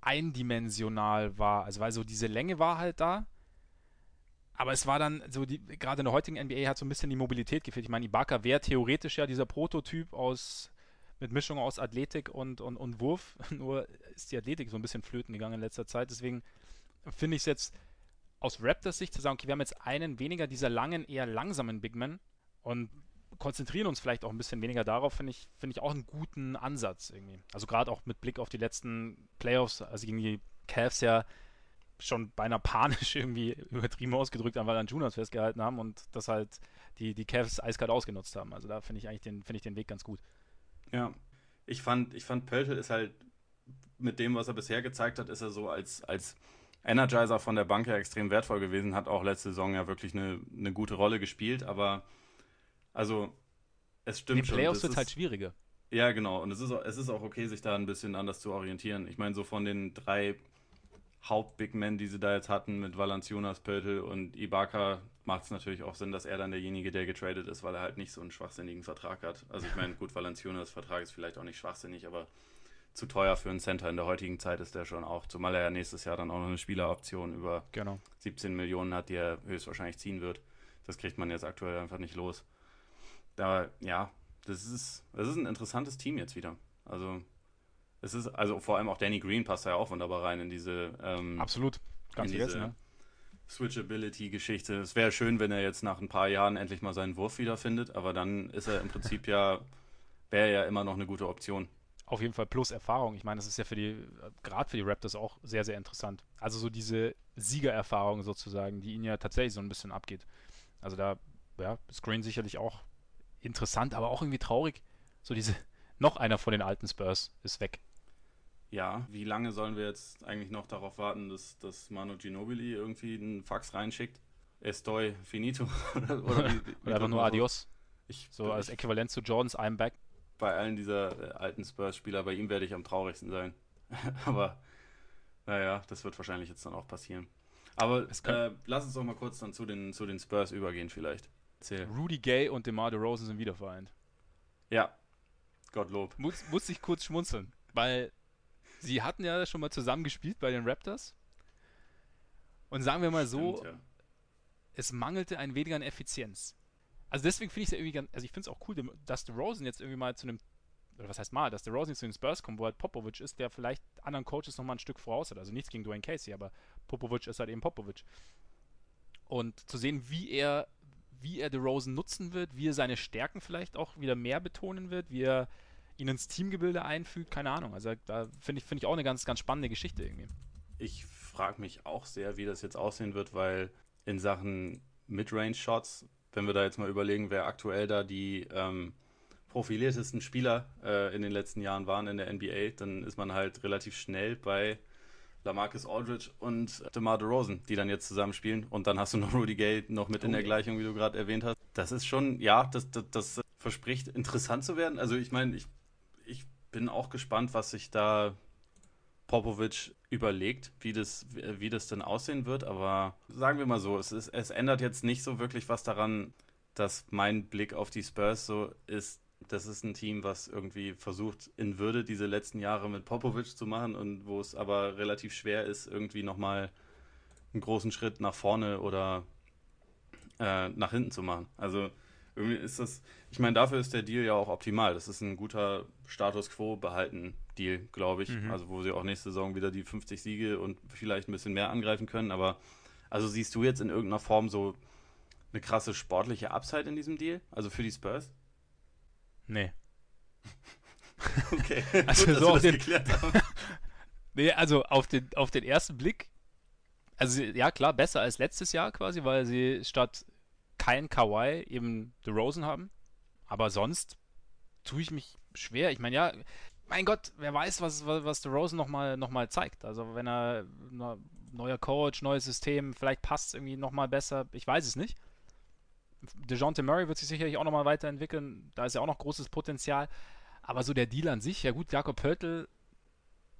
eindimensional war. Also weil so diese Länge war halt da. Aber es war dann so, die, gerade in der heutigen NBA hat so ein bisschen die Mobilität gefehlt. Ich meine, Ibaka wäre theoretisch ja dieser Prototyp aus, mit Mischung aus Athletik und, und, und Wurf. Nur ist die Athletik so ein bisschen flöten gegangen in letzter Zeit. Deswegen finde ich es jetzt aus Raptors Sicht zu sagen, okay, wir haben jetzt einen weniger dieser langen, eher langsamen Big Men. Und konzentrieren uns vielleicht auch ein bisschen weniger darauf, finde ich, finde ich auch einen guten Ansatz irgendwie. Also gerade auch mit Blick auf die letzten Playoffs, also gegen die Cavs ja schon beinahe panisch irgendwie übertrieben ausgedrückt an Valanciunas festgehalten haben und das halt die, die Cavs eiskalt ausgenutzt haben. Also da finde ich eigentlich den, finde ich den Weg ganz gut. Ja, ich fand, ich fand Pöltl ist halt mit dem, was er bisher gezeigt hat, ist er so als, als Energizer von der Bank ja extrem wertvoll gewesen, hat auch letzte Saison ja wirklich eine, eine gute Rolle gespielt, aber also, es stimmt Die Playoffs wird halt schwieriger. Ja, genau. Und es ist, auch, es ist auch okay, sich da ein bisschen anders zu orientieren. Ich meine, so von den drei Haupt-Big Men, die sie da jetzt hatten, mit Valanciunas, Pöltl und Ibaka, macht es natürlich auch Sinn, dass er dann derjenige, der getradet ist, weil er halt nicht so einen schwachsinnigen Vertrag hat. Also ich meine, gut, Valanciunas Vertrag ist vielleicht auch nicht schwachsinnig, aber zu teuer für einen Center in der heutigen Zeit ist der schon auch, zumal er ja nächstes Jahr dann auch noch eine Spieleroption über genau. 17 Millionen hat, die er höchstwahrscheinlich ziehen wird. Das kriegt man jetzt aktuell einfach nicht los da, ja, das ist, das ist ein interessantes Team jetzt wieder. Also, es ist, also vor allem auch Danny Green passt ja auch wunderbar rein in diese. Ähm, Absolut, ganz vergessen, ne? Switchability-Geschichte. Es wäre schön, wenn er jetzt nach ein paar Jahren endlich mal seinen Wurf wiederfindet, aber dann ist er im Prinzip ja, wäre ja immer noch eine gute Option. Auf jeden Fall plus Erfahrung. Ich meine, das ist ja für die, gerade für die Raptors auch sehr, sehr interessant. Also so diese Siegererfahrung sozusagen, die ihn ja tatsächlich so ein bisschen abgeht. Also da, ja, Screen sicherlich auch interessant, aber auch irgendwie traurig. So diese, noch einer von den alten Spurs ist weg. Ja, wie lange sollen wir jetzt eigentlich noch darauf warten, dass, dass Manu Ginobili irgendwie einen Fax reinschickt? Estoy finito? oder, oder, wie, wie oder einfach nur Adios. Ich, so als Äquivalent zu Jordans I'm back. Bei allen dieser äh, alten Spurs-Spieler, bei ihm werde ich am traurigsten sein. aber naja, das wird wahrscheinlich jetzt dann auch passieren. Aber äh, lass uns doch mal kurz dann zu den, zu den Spurs übergehen vielleicht. Erzähl. Rudy Gay und DeMar DeRozan sind wieder vereint. Ja. Gottlob. Muss, muss ich kurz schmunzeln, weil sie hatten ja schon mal zusammen gespielt bei den Raptors. Und sagen wir mal so, Stimmt, ja. es mangelte ein wenig an Effizienz. Also deswegen finde ich es ja irgendwie ganz, also ich finde es auch cool, dass DeRozan jetzt irgendwie mal zu einem, oder was heißt mal, dass DeRozan jetzt zu den Spurs kommt, wo halt Popovic ist, der vielleicht anderen Coaches nochmal ein Stück voraus hat. Also nichts gegen Dwayne Casey, aber Popovic ist halt eben Popovic. Und zu sehen, wie er wie er DeRozan nutzen wird, wie er seine Stärken vielleicht auch wieder mehr betonen wird, wie er ihn ins Teamgebilde einfügt, keine Ahnung. Also da finde ich, find ich auch eine ganz, ganz spannende Geschichte irgendwie. Ich frage mich auch sehr, wie das jetzt aussehen wird, weil in Sachen Midrange-Shots, wenn wir da jetzt mal überlegen, wer aktuell da die ähm, profiliertesten Spieler äh, in den letzten Jahren waren in der NBA, dann ist man halt relativ schnell bei Lamarcus Aldridge und DeMar DeRozan, die dann jetzt zusammen spielen. Und dann hast du noch Rudy Gay noch mit in der Gleichung, wie du gerade erwähnt hast. Das ist schon, ja, das, das, das verspricht interessant zu werden. Also ich meine, ich, ich bin auch gespannt, was sich da Popovic überlegt, wie das, wie das denn aussehen wird. Aber sagen wir mal so, es, ist, es ändert jetzt nicht so wirklich was daran, dass mein Blick auf die Spurs so ist, das ist ein Team, was irgendwie versucht, in Würde diese letzten Jahre mit Popovic zu machen und wo es aber relativ schwer ist, irgendwie nochmal einen großen Schritt nach vorne oder äh, nach hinten zu machen. Also irgendwie ist das, ich meine, dafür ist der Deal ja auch optimal. Das ist ein guter Status Quo behalten Deal, glaube ich. Mhm. Also wo sie auch nächste Saison wieder die 50 Siege und vielleicht ein bisschen mehr angreifen können. Aber also siehst du jetzt in irgendeiner Form so eine krasse sportliche Upside in diesem Deal? Also für die Spurs? Nee. okay. also Gut, so auf den, nee, also auf den, auf den ersten Blick, also ja klar, besser als letztes Jahr quasi, weil sie statt kein Kawhi eben The Rosen haben. Aber sonst tue ich mich schwer. Ich meine, ja, mein Gott, wer weiß, was, was, was Rosen nochmal noch mal zeigt. Also wenn er neuer Coach, neues System, vielleicht passt es irgendwie nochmal besser. Ich weiß es nicht. DeJounte Murray wird sich sicherlich auch nochmal weiterentwickeln. Da ist ja auch noch großes Potenzial. Aber so der Deal an sich, ja gut, Jakob Pöltl,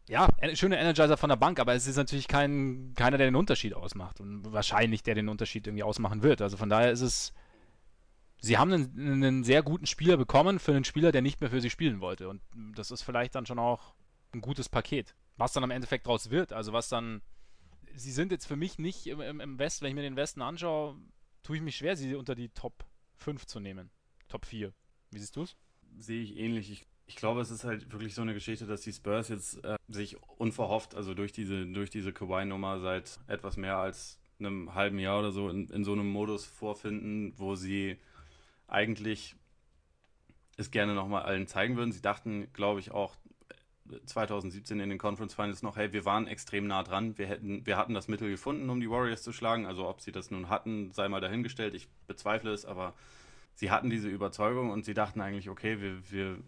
ja, schöner Energizer von der Bank, aber es ist natürlich kein, keiner, der den Unterschied ausmacht. Und wahrscheinlich der den Unterschied irgendwie ausmachen wird. Also von daher ist es. Sie haben einen, einen sehr guten Spieler bekommen für einen Spieler, der nicht mehr für sie spielen wollte. Und das ist vielleicht dann schon auch ein gutes Paket. Was dann am Endeffekt draus wird, also was dann. Sie sind jetzt für mich nicht im, im, im Westen, wenn ich mir den Westen anschaue, tue ich mich schwer, sie unter die Top 5 zu nehmen. Top 4. Wie siehst du es? Sehe ich ähnlich. Ich, ich, glaube, es ist halt wirklich so eine Geschichte, dass die Spurs jetzt äh, sich unverhofft, also durch diese, durch diese Kawhi-Nummer seit etwas mehr als einem halben Jahr oder so in, in so einem Modus vorfinden, wo sie eigentlich es gerne nochmal allen zeigen würden. Sie dachten, glaube ich, auch 2017 in den Conference Finals noch, hey, wir waren extrem nah dran. Wir, hätten, wir hatten das Mittel gefunden, um die Warriors zu schlagen. Also ob sie das nun hatten, sei mal dahingestellt. Ich bezweifle es, aber sie hatten diese Überzeugung und sie dachten eigentlich, okay, wir, wir,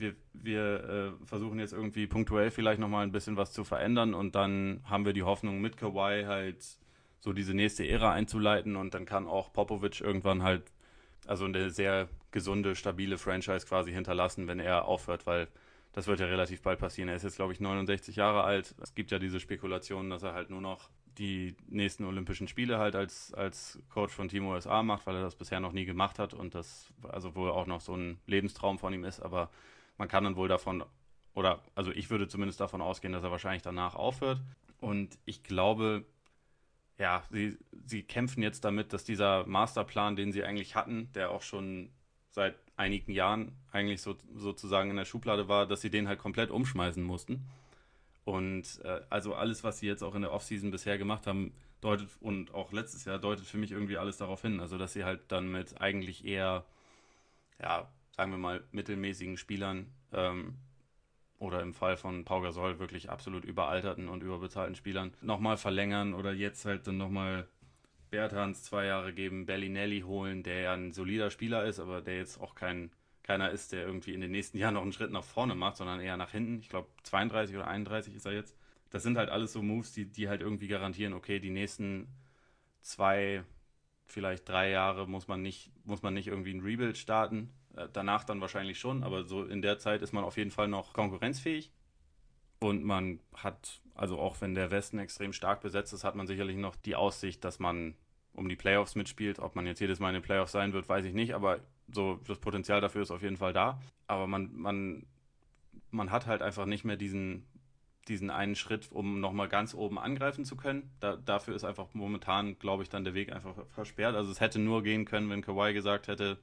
wir, wir äh, versuchen jetzt irgendwie punktuell vielleicht nochmal ein bisschen was zu verändern und dann haben wir die Hoffnung mit Kawhi halt so diese nächste Ära einzuleiten und dann kann auch Popovic irgendwann halt also eine sehr gesunde, stabile Franchise quasi hinterlassen, wenn er aufhört, weil das wird ja relativ bald passieren. Er ist jetzt, glaube ich, 69 Jahre alt. Es gibt ja diese Spekulationen, dass er halt nur noch die nächsten Olympischen Spiele halt als, als Coach von Team USA macht, weil er das bisher noch nie gemacht hat und das also wohl auch noch so ein Lebenstraum von ihm ist. Aber man kann dann wohl davon, oder also ich würde zumindest davon ausgehen, dass er wahrscheinlich danach aufhört. Und ich glaube, ja, sie, sie kämpfen jetzt damit, dass dieser Masterplan, den sie eigentlich hatten, der auch schon seit einigen Jahren eigentlich so, sozusagen in der Schublade war, dass sie den halt komplett umschmeißen mussten. Und äh, also alles, was sie jetzt auch in der Offseason bisher gemacht haben, deutet und auch letztes Jahr deutet für mich irgendwie alles darauf hin. Also dass sie halt dann mit eigentlich eher, ja, sagen wir mal, mittelmäßigen Spielern ähm, oder im Fall von Pau Gasol wirklich absolut überalterten und überbezahlten Spielern nochmal verlängern oder jetzt halt dann nochmal Bertans zwei Jahre geben, Bellinelli holen, der ja ein solider Spieler ist, aber der jetzt auch kein keiner ist, der irgendwie in den nächsten Jahren noch einen Schritt nach vorne macht, sondern eher nach hinten. Ich glaube 32 oder 31 ist er jetzt. Das sind halt alles so Moves, die, die halt irgendwie garantieren, okay, die nächsten zwei, vielleicht drei Jahre muss man nicht, muss man nicht irgendwie ein Rebuild starten. Äh, danach dann wahrscheinlich schon, aber so in der Zeit ist man auf jeden Fall noch konkurrenzfähig. Und man hat, also auch wenn der Westen extrem stark besetzt ist, hat man sicherlich noch die Aussicht, dass man um die Playoffs mitspielt. Ob man jetzt jedes Mal in den Playoffs sein wird, weiß ich nicht, aber so das Potenzial dafür ist auf jeden Fall da. Aber man, man, man hat halt einfach nicht mehr diesen, diesen einen Schritt, um nochmal ganz oben angreifen zu können. Da, dafür ist einfach momentan, glaube ich, dann der Weg einfach versperrt. Also es hätte nur gehen können, wenn Kawhi gesagt hätte,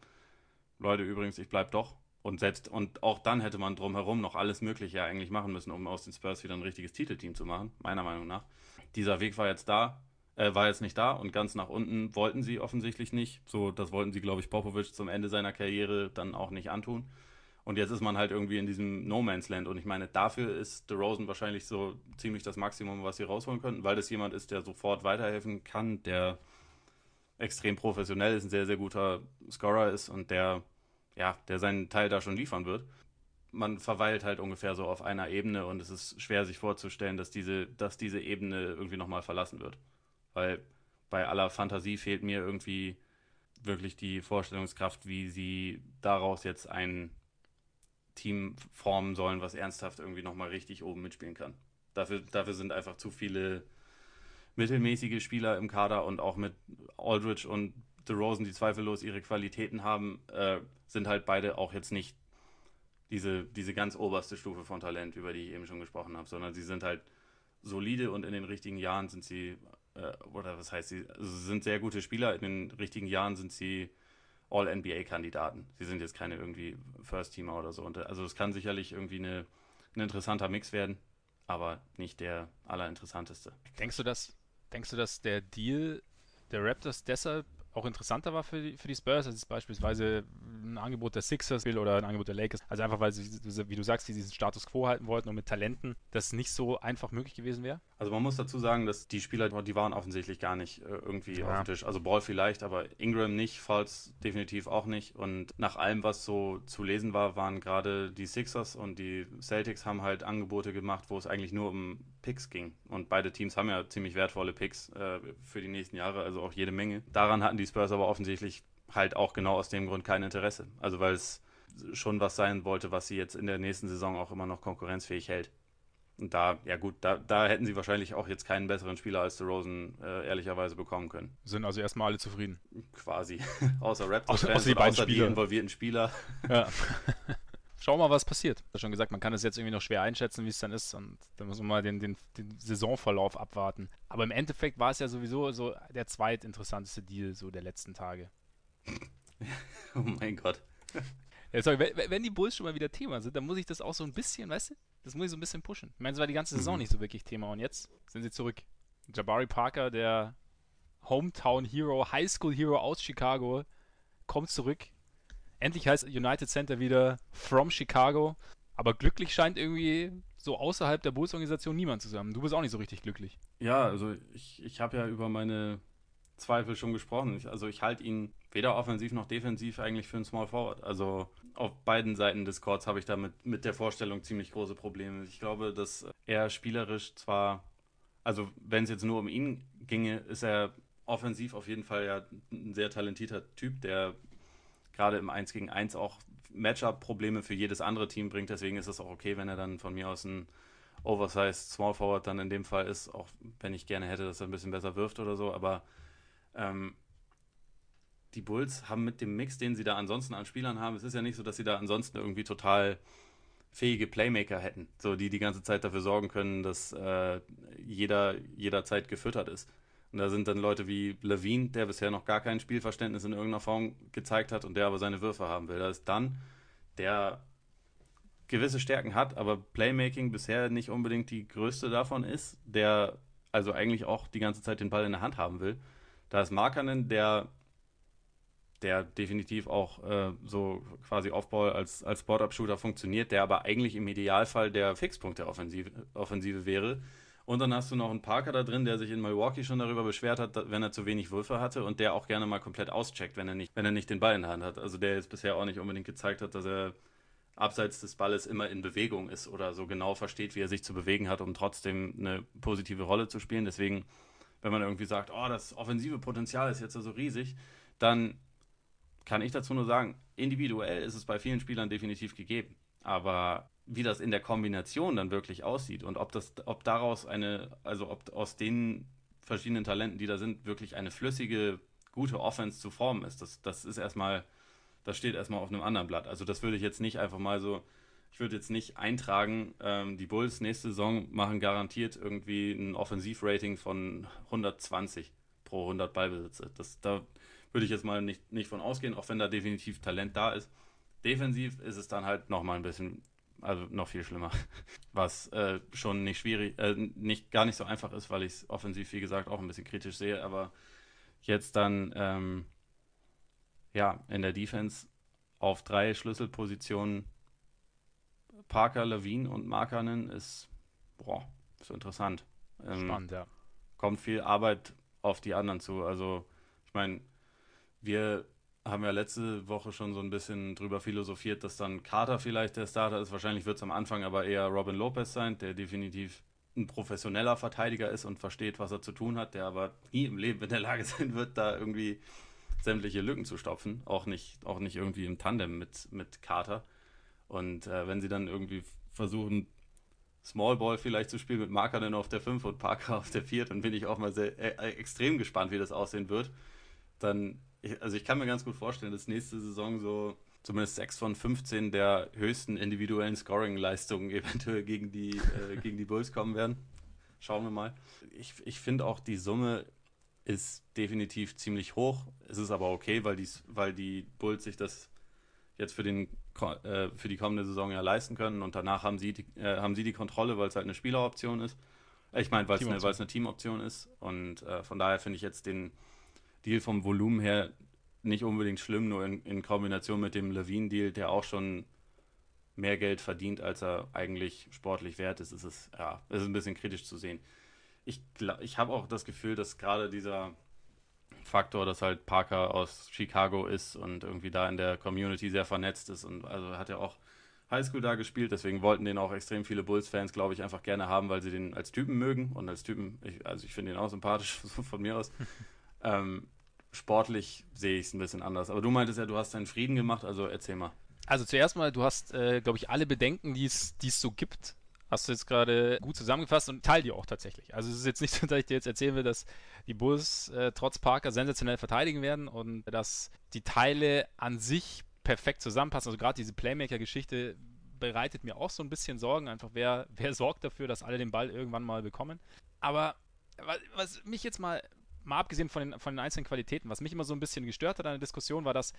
Leute, übrigens, ich bleib doch. Und selbst, und auch dann hätte man drumherum noch alles Mögliche eigentlich machen müssen, um aus den Spurs wieder ein richtiges Titelteam zu machen, meiner Meinung nach. Dieser Weg war jetzt da, äh, war jetzt nicht da und ganz nach unten wollten sie offensichtlich nicht. So, das wollten sie, glaube ich, Popovic zum Ende seiner Karriere dann auch nicht antun. Und jetzt ist man halt irgendwie in diesem No Man's Land. Und ich meine, dafür ist DeRozan wahrscheinlich so ziemlich das Maximum, was sie rausholen könnten, weil das jemand ist, der sofort weiterhelfen kann, der extrem professionell ist, ein sehr, sehr guter Scorer ist und der ja, der seinen Teil da schon liefern wird. Man verweilt halt ungefähr so auf einer Ebene und es ist schwer sich vorzustellen, dass diese, dass diese Ebene irgendwie nochmal verlassen wird. Weil bei aller Fantasie fehlt mir irgendwie wirklich die Vorstellungskraft, wie sie daraus jetzt ein Team formen sollen, was ernsthaft irgendwie nochmal richtig oben mitspielen kann. Dafür, dafür sind einfach zu viele mittelmäßige Spieler im Kader und auch mit Aldridge und DeRozan, die zweifellos ihre Qualitäten haben, äh, sind halt beide auch jetzt nicht diese, diese ganz oberste Stufe von Talent, über die ich eben schon gesprochen habe, sondern sie sind halt solide und in den richtigen Jahren sind sie, äh, oder was heißt sie, also sind sehr gute Spieler, in den richtigen Jahren sind sie All-NBA-Kandidaten. Sie sind jetzt keine irgendwie First-Teamer oder so. Und also es kann sicherlich irgendwie eine, ein interessanter Mix werden, aber nicht der allerinteressanteste. Denkst du, dass, denkst du, dass der Deal der Raptors deshalb auch interessanter war für die, für die Spurs, als beispielsweise ein Angebot der Sixers oder ein Angebot der Lakers. Also einfach, weil sie, wie du sagst, die diesen Status quo halten wollten und mit Talenten das nicht so einfach möglich gewesen wäre? Also man muss dazu sagen, dass die Spieler, die waren offensichtlich gar nicht äh, irgendwie ja. auf dem Tisch. Also Ball vielleicht, aber Ingram nicht, Falls definitiv auch nicht. Und nach allem, was so zu lesen war, waren gerade die Sixers und die Celtics haben halt Angebote gemacht, wo es eigentlich nur um Picks ging. Und beide Teams haben ja ziemlich wertvolle Picks äh, für die nächsten Jahre, also auch jede Menge. Daran hatten die Spurs aber offensichtlich halt auch genau aus dem Grund kein Interesse. Also weil es schon was sein wollte, was sie jetzt in der nächsten Saison auch immer noch konkurrenzfähig hält. Und da, ja gut, da, da hätten sie wahrscheinlich auch jetzt keinen besseren Spieler als Rosen äh, ehrlicherweise bekommen können. Sind also erstmal alle zufrieden. Quasi. außer Raptors, außer, außer die beiden außer Spieler. die involvierten Spieler. Ja. Schauen wir mal, was passiert. Ich habe schon gesagt, man kann es jetzt irgendwie noch schwer einschätzen, wie es dann ist. Und da muss man mal den, den, den, Saisonverlauf abwarten. Aber im Endeffekt war es ja sowieso so der zweitinteressanteste Deal so der letzten Tage. oh mein Gott. Ja, sorry, wenn, wenn, die Bulls schon mal wieder Thema sind, dann muss ich das auch so ein bisschen, weißt du? Das muss ich so ein bisschen pushen. Ich meine, es war die ganze Saison mhm. nicht so wirklich Thema und jetzt sind sie zurück. Jabari Parker, der Hometown Hero, High School Hero aus Chicago, kommt zurück Endlich heißt United Center wieder from Chicago. Aber glücklich scheint irgendwie so außerhalb der Bulls-Organisation niemand zusammen. Du bist auch nicht so richtig glücklich. Ja, also ich, ich habe ja über meine Zweifel schon gesprochen. Ich, also ich halte ihn weder offensiv noch defensiv eigentlich für einen Small Forward. Also auf beiden Seiten des Courts habe ich damit mit der Vorstellung ziemlich große Probleme. Ich glaube, dass er spielerisch zwar, also wenn es jetzt nur um ihn ginge, ist er offensiv auf jeden Fall ja ein sehr talentierter Typ, der gerade im 1 gegen 1 auch Matchup-Probleme für jedes andere Team bringt. Deswegen ist es auch okay, wenn er dann von mir aus ein Oversized Small Forward dann in dem Fall ist, auch wenn ich gerne hätte, dass er ein bisschen besser wirft oder so. Aber ähm, die Bulls haben mit dem Mix, den sie da ansonsten an Spielern haben, es ist ja nicht so, dass sie da ansonsten irgendwie total fähige Playmaker hätten, so die die ganze Zeit dafür sorgen können, dass äh, jeder jederzeit gefüttert ist. Und da sind dann Leute wie Levine, der bisher noch gar kein Spielverständnis in irgendeiner Form gezeigt hat und der aber seine Würfe haben will. Da ist dann, der gewisse Stärken hat, aber Playmaking bisher nicht unbedingt die größte davon ist, der also eigentlich auch die ganze Zeit den Ball in der Hand haben will. Da ist Markanen, der der definitiv auch äh, so quasi Offball als, als Spot-Up-Shooter funktioniert, der aber eigentlich im Idealfall der Fixpunkt der Offensive, Offensive wäre, und dann hast du noch einen Parker da drin, der sich in Milwaukee schon darüber beschwert hat, wenn er zu wenig Würfe hatte und der auch gerne mal komplett auscheckt, wenn er nicht, wenn er nicht den Ball in der Hand hat. Also der jetzt bisher auch nicht unbedingt gezeigt hat, dass er abseits des Balles immer in Bewegung ist oder so genau versteht, wie er sich zu bewegen hat, um trotzdem eine positive Rolle zu spielen. Deswegen, wenn man irgendwie sagt, oh, das offensive Potenzial ist jetzt so riesig, dann kann ich dazu nur sagen, individuell ist es bei vielen Spielern definitiv gegeben. Aber wie das in der Kombination dann wirklich aussieht und ob das, ob daraus eine, also ob aus den verschiedenen Talenten, die da sind, wirklich eine flüssige, gute Offense zu formen ist, das, das ist erstmal, das steht erstmal auf einem anderen Blatt. Also das würde ich jetzt nicht einfach mal so, ich würde jetzt nicht eintragen, ähm, die Bulls nächste Saison machen garantiert irgendwie ein Offensivrating von 120 pro 100 Ballbesitze. Das, da würde ich jetzt mal nicht, nicht von ausgehen, auch wenn da definitiv Talent da ist. Defensiv ist es dann halt nochmal ein bisschen also noch viel schlimmer. Was äh, schon nicht schwierig, äh, nicht gar nicht so einfach ist, weil ich es offensiv, wie gesagt, auch ein bisschen kritisch sehe. Aber jetzt dann ähm, ja in der Defense auf drei Schlüsselpositionen Parker, Levine und Markanen ist boah, so interessant. Ähm, Spannend, ja. Kommt viel Arbeit auf die anderen zu. Also ich meine, wir haben ja letzte Woche schon so ein bisschen drüber philosophiert, dass dann Carter vielleicht der Starter ist. Wahrscheinlich wird es am Anfang aber eher Robin Lopez sein, der definitiv ein professioneller Verteidiger ist und versteht, was er zu tun hat, der aber nie im Leben in der Lage sein wird, da irgendwie sämtliche Lücken zu stopfen. Auch nicht, auch nicht irgendwie im Tandem mit, mit Carter. Und äh, wenn sie dann irgendwie versuchen, Small Ball vielleicht zu spielen mit Marker auf der 5 und Parker auf der 4, dann bin ich auch mal sehr äh, extrem gespannt, wie das aussehen wird. Dann also ich kann mir ganz gut vorstellen, dass nächste Saison so zumindest 6 von 15 der höchsten individuellen Scoring-Leistungen eventuell gegen die, äh, gegen die Bulls kommen werden. Schauen wir mal. Ich, ich finde auch die Summe ist definitiv ziemlich hoch. Es ist aber okay, weil, dies, weil die Bulls sich das jetzt für, den, äh, für die kommende Saison ja leisten können und danach haben sie die, äh, haben sie die Kontrolle, weil es halt eine Spieleroption ist. Ich meine, weil es eine, eine Teamoption ist und äh, von daher finde ich jetzt den Deal vom Volumen her nicht unbedingt schlimm, nur in, in Kombination mit dem Levine-Deal, der auch schon mehr Geld verdient, als er eigentlich sportlich wert ist, ist es, ja, ist ein bisschen kritisch zu sehen. Ich, ich habe auch das Gefühl, dass gerade dieser Faktor, dass halt Parker aus Chicago ist und irgendwie da in der Community sehr vernetzt ist und also hat er auch Highschool da gespielt, deswegen wollten den auch extrem viele Bulls-Fans, glaube ich, einfach gerne haben, weil sie den als Typen mögen und als Typen, ich, also ich finde ihn auch sympathisch, von mir aus. ähm, sportlich sehe ich es ein bisschen anders. Aber du meintest ja, du hast deinen Frieden gemacht, also erzähl mal. Also zuerst mal, du hast, äh, glaube ich, alle Bedenken, die es so gibt, hast du jetzt gerade gut zusammengefasst und teile die auch tatsächlich. Also es ist jetzt nicht so, dass ich dir jetzt erzählen will, dass die Bulls äh, trotz Parker sensationell verteidigen werden und dass die Teile an sich perfekt zusammenpassen. Also gerade diese Playmaker-Geschichte bereitet mir auch so ein bisschen Sorgen. Einfach wer, wer sorgt dafür, dass alle den Ball irgendwann mal bekommen. Aber was, was mich jetzt mal, mal abgesehen von den, von den einzelnen Qualitäten, was mich immer so ein bisschen gestört hat an der Diskussion, war, dass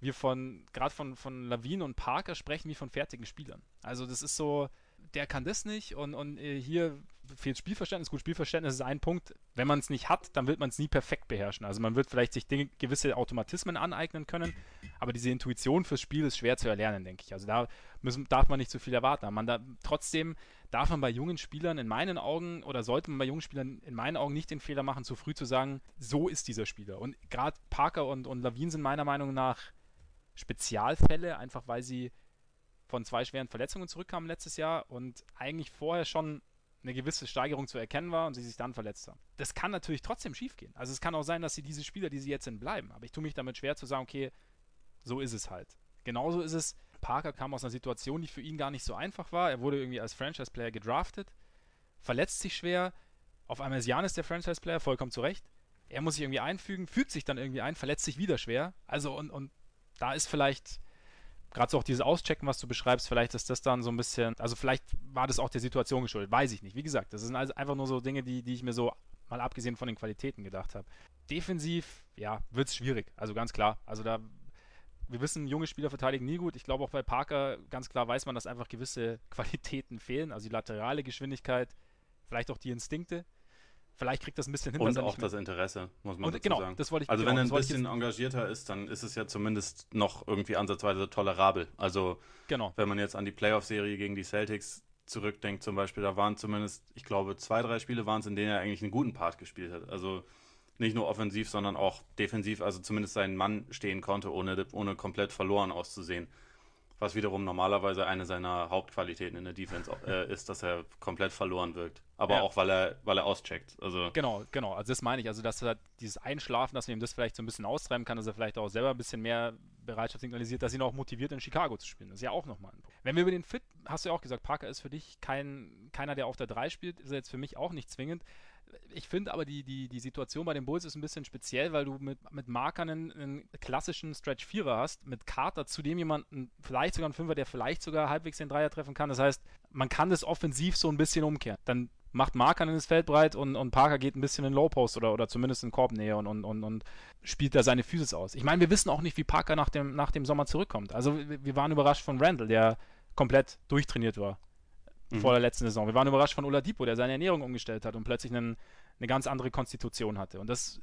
wir von, gerade von, von Lawine und Parker sprechen wie von fertigen Spielern. Also das ist so, der kann das nicht und, und äh, hier fehlt Spielverständnis. Gut, Spielverständnis ist ein Punkt. Wenn man es nicht hat, dann wird man es nie perfekt beherrschen. Also man wird vielleicht sich Dinge, gewisse Automatismen aneignen können, aber diese Intuition fürs Spiel ist schwer zu erlernen, denke ich. Also da müssen, darf man nicht zu viel erwarten. Man da, trotzdem darf man bei jungen Spielern in meinen Augen oder sollte man bei jungen Spielern in meinen Augen nicht den Fehler machen, zu früh zu sagen, so ist dieser Spieler. Und gerade Parker und, und Lavin sind meiner Meinung nach Spezialfälle, einfach weil sie von zwei schweren Verletzungen zurückkamen letztes Jahr und eigentlich vorher schon eine gewisse Steigerung zu erkennen war und sie sich dann verletzt haben. Das kann natürlich trotzdem schiefgehen. Also es kann auch sein, dass sie diese Spieler, die sie jetzt sind, bleiben. Aber ich tue mich damit schwer zu sagen, okay, so ist es halt. Genauso ist es, Parker kam aus einer Situation, die für ihn gar nicht so einfach war. Er wurde irgendwie als Franchise-Player gedraftet, verletzt sich schwer. Auf einmal ist Janis der Franchise-Player, vollkommen zu Recht. Er muss sich irgendwie einfügen, fügt sich dann irgendwie ein, verletzt sich wieder schwer. Also und, und da ist vielleicht gerade so auch dieses Auschecken, was du beschreibst, vielleicht ist das dann so ein bisschen, also vielleicht war das auch der Situation geschuldet, weiß ich nicht. Wie gesagt, das sind also einfach nur so Dinge, die, die ich mir so mal abgesehen von den Qualitäten gedacht habe. Defensiv, ja, wird es schwierig, also ganz klar. Also da, wir wissen, junge Spieler verteidigen nie gut. Ich glaube auch bei Parker, ganz klar weiß man, dass einfach gewisse Qualitäten fehlen, also die laterale Geschwindigkeit, vielleicht auch die Instinkte. Vielleicht kriegt das ein bisschen hin. Und auch das Interesse, muss man und, dazu genau, sagen. Das wollte ich, also genau, wenn er ein bisschen engagierter ist, dann ist es ja zumindest noch irgendwie ansatzweise tolerabel. Also genau. wenn man jetzt an die Playoff-Serie gegen die Celtics zurückdenkt zum Beispiel, da waren zumindest, ich glaube, zwei, drei Spiele waren es, in denen er eigentlich einen guten Part gespielt hat. Also nicht nur offensiv, sondern auch defensiv, also zumindest seinen Mann stehen konnte, ohne, ohne komplett verloren auszusehen was wiederum normalerweise eine seiner Hauptqualitäten in der Defense äh, ist, dass er komplett verloren wirkt. Aber ja. auch, weil er, weil er auscheckt. Also genau, genau. Also das meine ich. Also, dass er dieses Einschlafen, dass man ihm das vielleicht so ein bisschen austreiben kann, dass er vielleicht auch selber ein bisschen mehr Bereitschaft signalisiert, dass ihn auch motiviert, in Chicago zu spielen. Das ist ja auch nochmal ein Punkt. Wenn wir über den Fit, hast du ja auch gesagt, Parker ist für dich kein, keiner, der auf der 3 spielt, ist er jetzt für mich auch nicht zwingend ich finde aber die, die, die Situation bei den Bulls ist ein bisschen speziell, weil du mit, mit Markern einen, einen klassischen Stretch-Vierer hast, mit Carter zudem jemanden, vielleicht sogar einen Fünfer, der vielleicht sogar halbwegs den Dreier treffen kann. Das heißt, man kann das offensiv so ein bisschen umkehren. Dann macht Markern das Feld breit und, und Parker geht ein bisschen in Low Post oder, oder zumindest in Korbnähe und, und, und, und spielt da seine Physis aus. Ich meine, wir wissen auch nicht, wie Parker nach dem, nach dem Sommer zurückkommt. Also wir waren überrascht von Randall, der komplett durchtrainiert war mhm. vor der letzten Saison. Wir waren überrascht von Oladipo, der seine Ernährung umgestellt hat und plötzlich einen, eine ganz andere Konstitution hatte. Und das,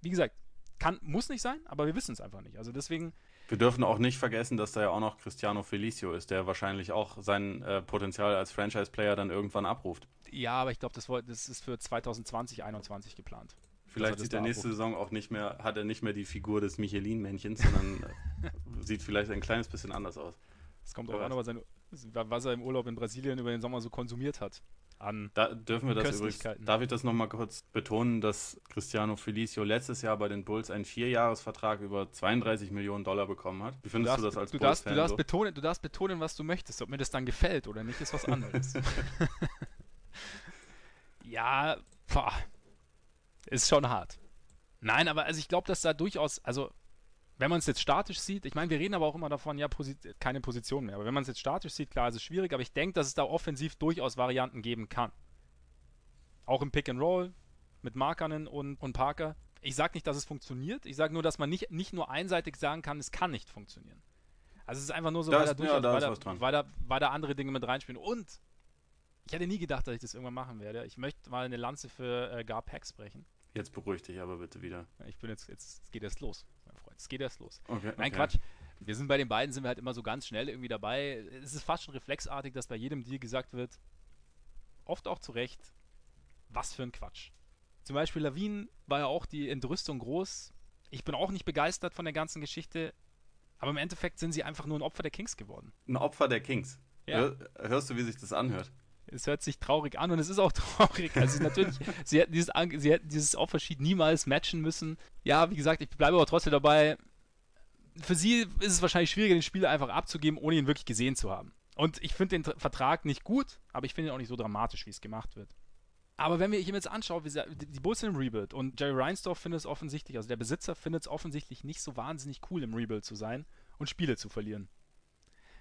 wie gesagt, kann, muss nicht sein, aber wir wissen es einfach nicht. Also deswegen. Wir dürfen auch nicht vergessen, dass da ja auch noch Cristiano Felicio ist, der wahrscheinlich auch sein äh, Potenzial als Franchise-Player dann irgendwann abruft. Ja, aber ich glaube, das, das ist für 2020, 2021 geplant. Vielleicht sieht der nächste Saison auch nicht mehr, hat er nicht mehr die Figur des Michelin-Männchens, sondern äh, sieht vielleicht ein kleines bisschen anders aus. Es kommt auch an, was, was er im Urlaub in Brasilien über den Sommer so konsumiert hat. An da dürfen wir das übrigens, darf ich das nochmal kurz betonen, dass Cristiano Felicio letztes Jahr bei den Bulls einen Vierjahresvertrag über 32 Millionen Dollar bekommen hat. Wie findest du, darfst, du das als du darfst, du darfst so? betonen, Du darfst betonen, was du möchtest. Ob mir das dann gefällt oder nicht, ist was anderes. ja, boah, ist schon hart. Nein, aber also ich glaube, dass da durchaus, also wenn man es jetzt statisch sieht, ich meine, wir reden aber auch immer davon, ja, Posi keine Position mehr. Aber wenn man es jetzt statisch sieht, klar, ist es schwierig, aber ich denke, dass es da offensiv durchaus Varianten geben kann. Auch im Pick and Roll mit Markanen und, und Parker. Ich sage nicht, dass es funktioniert. Ich sage nur, dass man nicht, nicht nur einseitig sagen kann, es kann nicht funktionieren. Also es ist einfach nur so, weil, da ja, da weil, ist da, was dran. weil, da, weil da andere Dinge mit reinspielen. Und ich hätte nie gedacht, dass ich das irgendwann machen werde. Ich möchte mal eine Lanze für äh, Gar Pax brechen. Jetzt beruhig dich aber bitte wieder. Ich bin jetzt, jetzt, geht erst los. Es geht erst los. Okay. Nein, okay. Quatsch. Wir sind bei den beiden, sind wir halt immer so ganz schnell irgendwie dabei. Es ist fast schon reflexartig, dass bei jedem Deal gesagt wird, oft auch zu Recht, was für ein Quatsch. Zum Beispiel Lawin war ja auch die Entrüstung groß. Ich bin auch nicht begeistert von der ganzen Geschichte, aber im Endeffekt sind sie einfach nur ein Opfer der Kings geworden. Ein Opfer der Kings. Ja. Hör, hörst du, wie sich das anhört? Es hört sich traurig an und es ist auch traurig. Also natürlich, sie hätten dieses, sie hätten dieses Offersheet niemals matchen müssen. Ja, wie gesagt, ich bleibe aber trotzdem dabei. Für sie ist es wahrscheinlich schwieriger, den Spieler einfach abzugeben, ohne ihn wirklich gesehen zu haben. Und ich finde den Tra- Vertrag nicht gut, aber ich finde ihn auch nicht so dramatisch, wie es gemacht wird. Aber wenn wir ich mir jetzt anschaue, wie sie, die die Bulls sind im Rebuild und Jerry Reinsdorf findet es offensichtlich, also der Besitzer findet es offensichtlich nicht so wahnsinnig cool, im Rebuild zu sein und Spiele zu verlieren.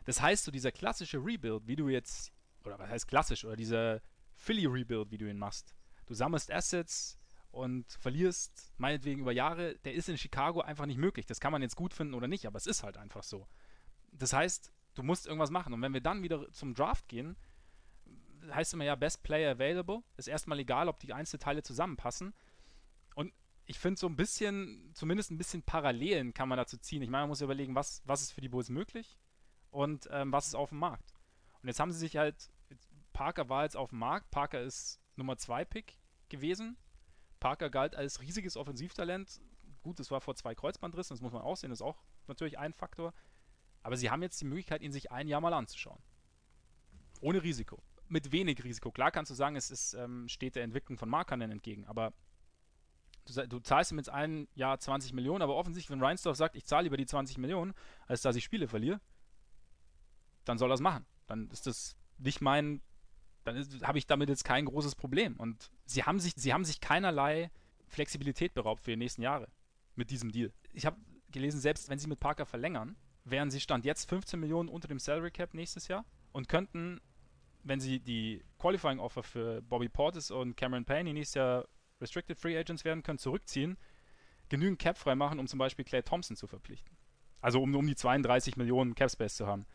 Das heißt, so dieser klassische Rebuild, wie du jetzt, oder was heißt klassisch, oder dieser Philly Rebuild, wie du ihn machst. Du sammelst Assets und verlierst meinetwegen über Jahre, der ist in Chicago einfach nicht möglich. Das kann man jetzt gut finden oder nicht, aber es ist halt einfach so. Das heißt, du musst irgendwas machen. Und wenn wir dann wieder zum Draft gehen, heißt immer ja Best Player Available. Ist erstmal egal, ob die Einzelteile zusammenpassen. Und ich finde so ein bisschen, zumindest ein bisschen Parallelen kann man dazu ziehen. Ich meine, man muss überlegen, was, was ist für die Bulls möglich und ähm, was ist auf dem Markt. Und jetzt haben sie sich halt, Parker war jetzt auf dem Markt, Parker ist Nummer 2 Pick gewesen. Parker galt als riesiges Offensivtalent. Gut, das war vor zwei Kreuzbandrissen, das muss man auch sehen, das ist auch natürlich ein Faktor. Aber sie haben jetzt die Möglichkeit, ihn sich ein Jahr mal anzuschauen. Ohne Risiko. Mit wenig Risiko. Klar kannst du sagen, es ist, ähm, steht der Entwicklung von Markanen entgegen, aber du, du zahlst ihm jetzt ein Jahr 20 Millionen, aber offensichtlich, wenn Reinsdorf sagt, ich zahle lieber die 20 Millionen, als dass ich Spiele verliere, dann soll er es machen. Dann ist das nicht mein, dann habe ich damit jetzt kein großes Problem. Und sie haben sich, sie haben sich keinerlei Flexibilität beraubt für die nächsten Jahre mit diesem Deal. Ich habe gelesen, selbst wenn sie mit Parker verlängern, wären sie Stand jetzt 15 Millionen unter dem Salary Cap nächstes Jahr und könnten, wenn sie die Qualifying Offer für Bobby Portis und Cameron Payne, die nächstes Jahr Restricted Free Agents werden können, zurückziehen, genügend Cap freimachen, um zum Beispiel Clay Thompson zu verpflichten. Also um, um die 32 Millionen Cap Space zu haben.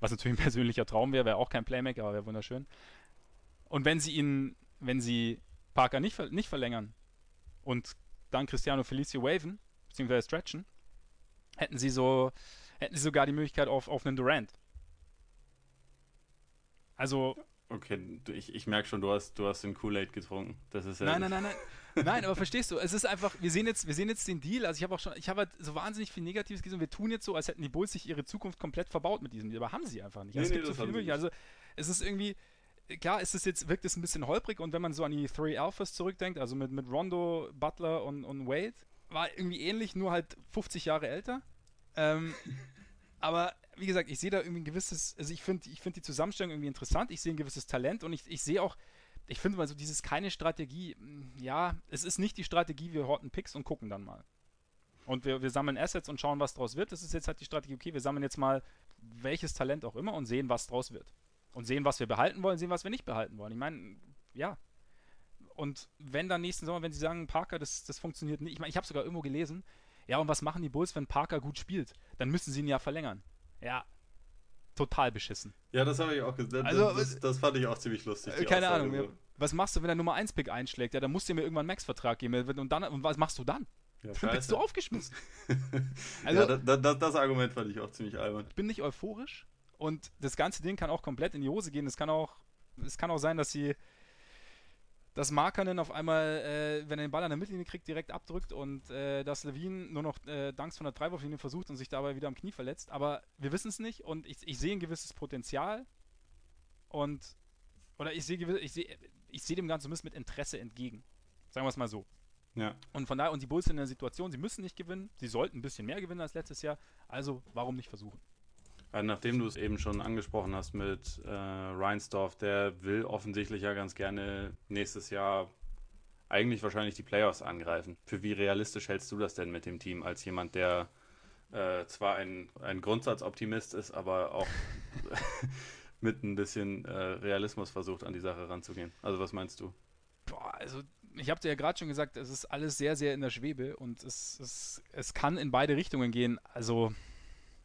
Was natürlich ein persönlicher Traum wäre, wäre auch kein Playmaker, aber wäre wunderschön. Und wenn sie ihn, wenn sie Parker nicht, nicht verlängern und dann Cristiano Felicio waven, beziehungsweise stretchen, hätten sie so, hätten sie sogar die Möglichkeit auf, auf einen Durant. Also, Okay, ich, ich merke schon, du hast, du hast den Kool-Aid getrunken. Das ist ja. nein, nein, nein, nein. Nein, aber verstehst du, es ist einfach, wir sehen jetzt, wir sehen jetzt den Deal, also ich habe auch schon, ich habe halt so wahnsinnig viel Negatives gesehen, wir tun jetzt so, als hätten die Bulls sich ihre Zukunft komplett verbaut mit diesem Deal, aber haben sie einfach nicht. Nee, Also nee, es gibt das so sie Möglichkeiten. Also es ist irgendwie, klar, ist es jetzt, wirkt es ein bisschen holprig und wenn man so an die Three Alphas zurückdenkt, also mit, mit Rondo, Butler und, und Wade, war irgendwie ähnlich, nur halt 50 Jahre älter. Ähm, aber wie gesagt, ich sehe da irgendwie ein gewisses, also ich finde ich find die Zusammenstellung irgendwie interessant, ich sehe ein gewisses Talent und ich, ich sehe auch, ich finde mal so dieses keine Strategie, mh, ja, es ist nicht die Strategie, wir horten Picks und gucken dann mal. Und wir, wir sammeln Assets und schauen, was draus wird. Das ist jetzt halt die Strategie, okay, wir sammeln jetzt mal welches Talent auch immer und sehen, was draus wird. Und sehen, was wir behalten wollen, sehen, was wir nicht behalten wollen. Ich meine, ja. Und wenn dann nächsten Sommer, wenn sie sagen, Parker, das, das funktioniert nicht, ich meine, ich habe sogar irgendwo gelesen, ja, und was machen die Bulls, wenn Parker gut spielt? Dann müssen sie ihn ja verlängern. Ja, total beschissen. Ja, das habe ich auch gesehen. Also, das, das fand ich auch ziemlich lustig. Äh, keine Aussage Ahnung. so. Was machst du, wenn der Nummer 1 Pick einschlägt? Ja, dann musst du mir irgendwann einen Max-Vertrag geben. Und, dann, und was machst du dann? Ja, Dann bist du aufgeschmissen. Also, ja, da, da, das Argument fand ich auch ziemlich albern. Ich bin nicht euphorisch und das ganze Ding kann auch komplett in die Hose gehen. Es kann auch, es kann auch sein, dass sie dass Markanen auf einmal, äh, wenn er den Ball an der Mittellinie kriegt, direkt abdrückt und äh, dass Levine nur noch äh, Danks von der Dreiwurflinie versucht und sich dabei wieder am Knie verletzt. Aber wir wissen es nicht und ich, ich sehe ein gewisses Potenzial und oder ich sehe ich sehe ich sehe dem Ganzen mit Interesse entgegen. Sagen wir es mal so. Ja. Und von daher, und die Bulls sind in der Situation, sie müssen nicht gewinnen, sie sollten ein bisschen mehr gewinnen als letztes Jahr, also warum nicht versuchen? Also nachdem du es eben schon angesprochen hast mit äh, Reinsdorf, der will offensichtlich ja ganz gerne nächstes Jahr eigentlich wahrscheinlich die Playoffs angreifen. Für wie realistisch hältst du das denn mit dem Team als jemand, der äh, zwar ein, ein Grundsatzoptimist ist, aber auch mit ein bisschen äh, Realismus versucht, an die Sache ranzugehen? Also was meinst du? Boah, also ich habe dir ja gerade schon gesagt, es ist alles sehr, sehr in der Schwebe und es, es, es kann in beide Richtungen gehen. Also,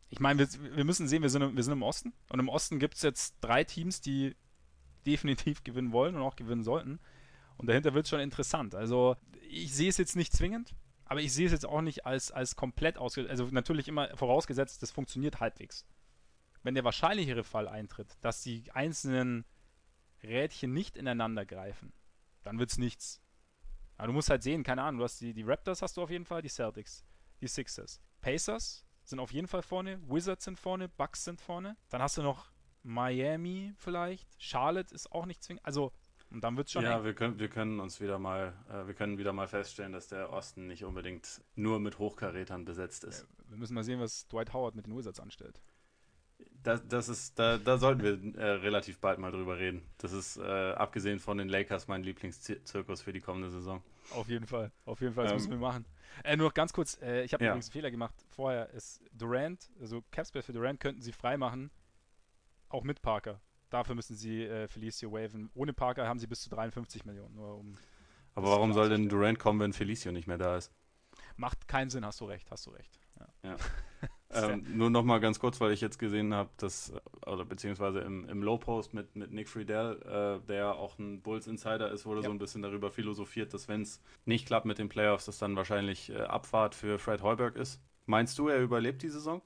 ich meine, wir, wir müssen sehen, wir sind, wir sind im Osten und im Osten gibt es jetzt drei Teams, die definitiv gewinnen wollen und auch gewinnen sollten. Und dahinter wird es schon interessant. Also, ich sehe es jetzt nicht zwingend, aber ich sehe es jetzt auch nicht als, als komplett ausgesetzt. Also, natürlich immer vorausgesetzt, das funktioniert halbwegs. Wenn der wahrscheinlichere Fall eintritt, dass die einzelnen Rädchen nicht ineinander greifen, dann wird es nichts. Aber du musst halt sehen, keine Ahnung, du hast die, die Raptors hast du auf jeden Fall, die Celtics, die Sixers. Pacers sind auf jeden Fall vorne, Wizards sind vorne, Bucks sind vorne. Dann hast du noch Miami vielleicht, Charlotte ist auch nicht zwingend. Also, und dann wird es schon. Ja, wir können, wir können uns wieder mal, äh, wir können wieder mal feststellen, dass der Osten nicht unbedingt nur mit Hochkarätern besetzt ist. wir müssen mal sehen, was Dwight Howard mit den Wizards anstellt. Das, das ist, da, da sollten wir äh, relativ bald mal drüber reden. Das ist, äh, abgesehen von den Lakers, mein Lieblingszirkus für die kommende Saison. Auf jeden Fall, auf jeden Fall, das ähm, müssen wir machen. Äh, nur noch ganz kurz, äh, ich habe ja. übrigens einen Fehler gemacht. Vorher ist Durant, also Capspace für Durant könnten sie freimachen, auch mit Parker. Dafür müssen sie äh, Felicio waven. Ohne Parker haben sie bis zu 53 Millionen. Um Aber warum soll denn Durant kommen, wenn Felicio nicht mehr da ist? Macht keinen Sinn, hast du recht, hast du recht. Ja. ja. ähm, nur noch mal ganz kurz, weil ich jetzt gesehen habe, dass, oder beziehungsweise im, im Low-Post mit, mit Nick Friedel, äh, der auch ein Bulls-Insider ist, wurde ja. so ein bisschen darüber philosophiert, dass wenn es nicht klappt mit den Playoffs, das dann wahrscheinlich äh, Abfahrt für Fred Heuberg ist. Meinst du, er überlebt die Saison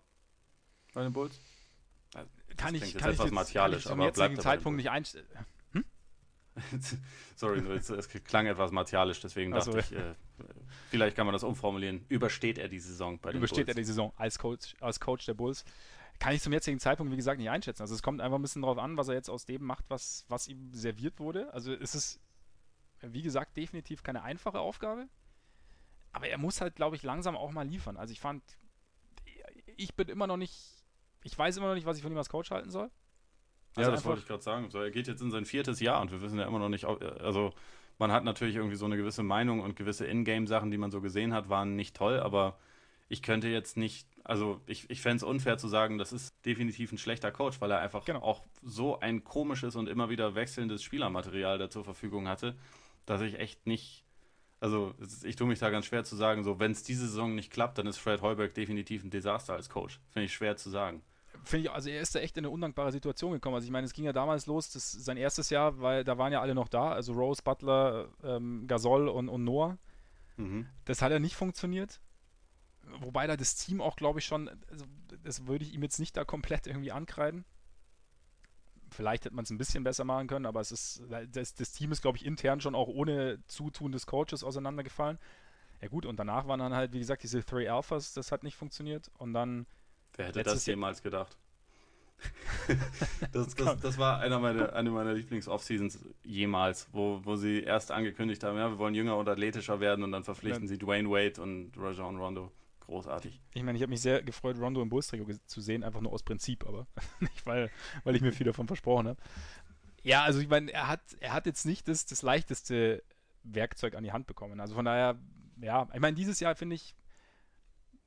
bei den Bulls? Das kann ich, kann ich jetzt, martialisch, kann ich zum aber jetzigen Zeitpunkt nicht einstellen. Sorry, es, klang etwas martialisch, deswegen dachte so, ich, äh, vielleicht kann man das umformulieren. Übersteht er die Saison bei den Übersteht Bulls? er die Saison als Coach, als Coach der Bulls? Kann ich zum jetzigen Zeitpunkt, wie gesagt, nicht einschätzen. Also es kommt einfach ein bisschen darauf an, was er jetzt aus dem macht, was, was ihm serviert wurde. Also es ist, wie gesagt, definitiv keine einfache Aufgabe. Aber er muss halt, glaube ich, langsam auch mal liefern. Also ich fand, ich bin immer noch nicht, ich weiß immer noch nicht, was ich von ihm als Coach halten soll. Also ja, das wollte ich gerade sagen. So, er geht jetzt in sein viertes Jahr und wir wissen ja immer noch nicht, also man hat natürlich irgendwie so eine gewisse Meinung und gewisse Ingame-Sachen, die man so gesehen hat, waren nicht toll, aber ich könnte jetzt nicht, also ich, ich fände es unfair zu sagen, das ist definitiv ein schlechter Coach, weil er einfach genau. auch so ein komisches und immer wieder wechselndes Spielermaterial da zur Verfügung hatte, dass ich echt nicht, also ich tue mich da ganz schwer zu sagen, so wenn es diese Saison nicht klappt, dann ist Fred Heuberg definitiv ein Desaster als Coach. Finde ich schwer zu sagen finde ich, also er ist da echt in eine undankbare Situation gekommen. Also ich meine, es ging ja damals los, das, sein erstes Jahr, weil da waren ja alle noch da, also Rose, Butler, ähm, Gasol und, und Noah. Mhm. Das hat ja nicht funktioniert. Wobei da das Team auch, glaube ich, schon, also das würde ich ihm jetzt nicht da komplett irgendwie ankreiden. Vielleicht hätte man es ein bisschen besser machen können, aber es ist, das, das Team ist, glaube ich, intern schon auch ohne Zutun des Coaches auseinandergefallen. Ja gut, und danach waren dann halt, wie gesagt, diese Three Alphas, das hat nicht funktioniert. Und dann Wer hätte das jemals gedacht? das, das, das, war einer meiner, eine meiner Lieblings-Off-Seasons jemals, wo, wo sie erst angekündigt haben, ja, wir wollen jünger und athletischer werden und dann verpflichten ja. sie Dwayne Wade und Rajon Rondo. Großartig. Ich meine, ich habe mich sehr gefreut, Rondo im Bulls-Trikot zu sehen, einfach nur aus Prinzip, aber nicht, weil, weil ich mir viel davon versprochen habe. Ja, also ich meine, er hat, er hat jetzt nicht das, das leichteste Werkzeug an die Hand bekommen. Also von daher, ja, ich meine, dieses Jahr finde ich,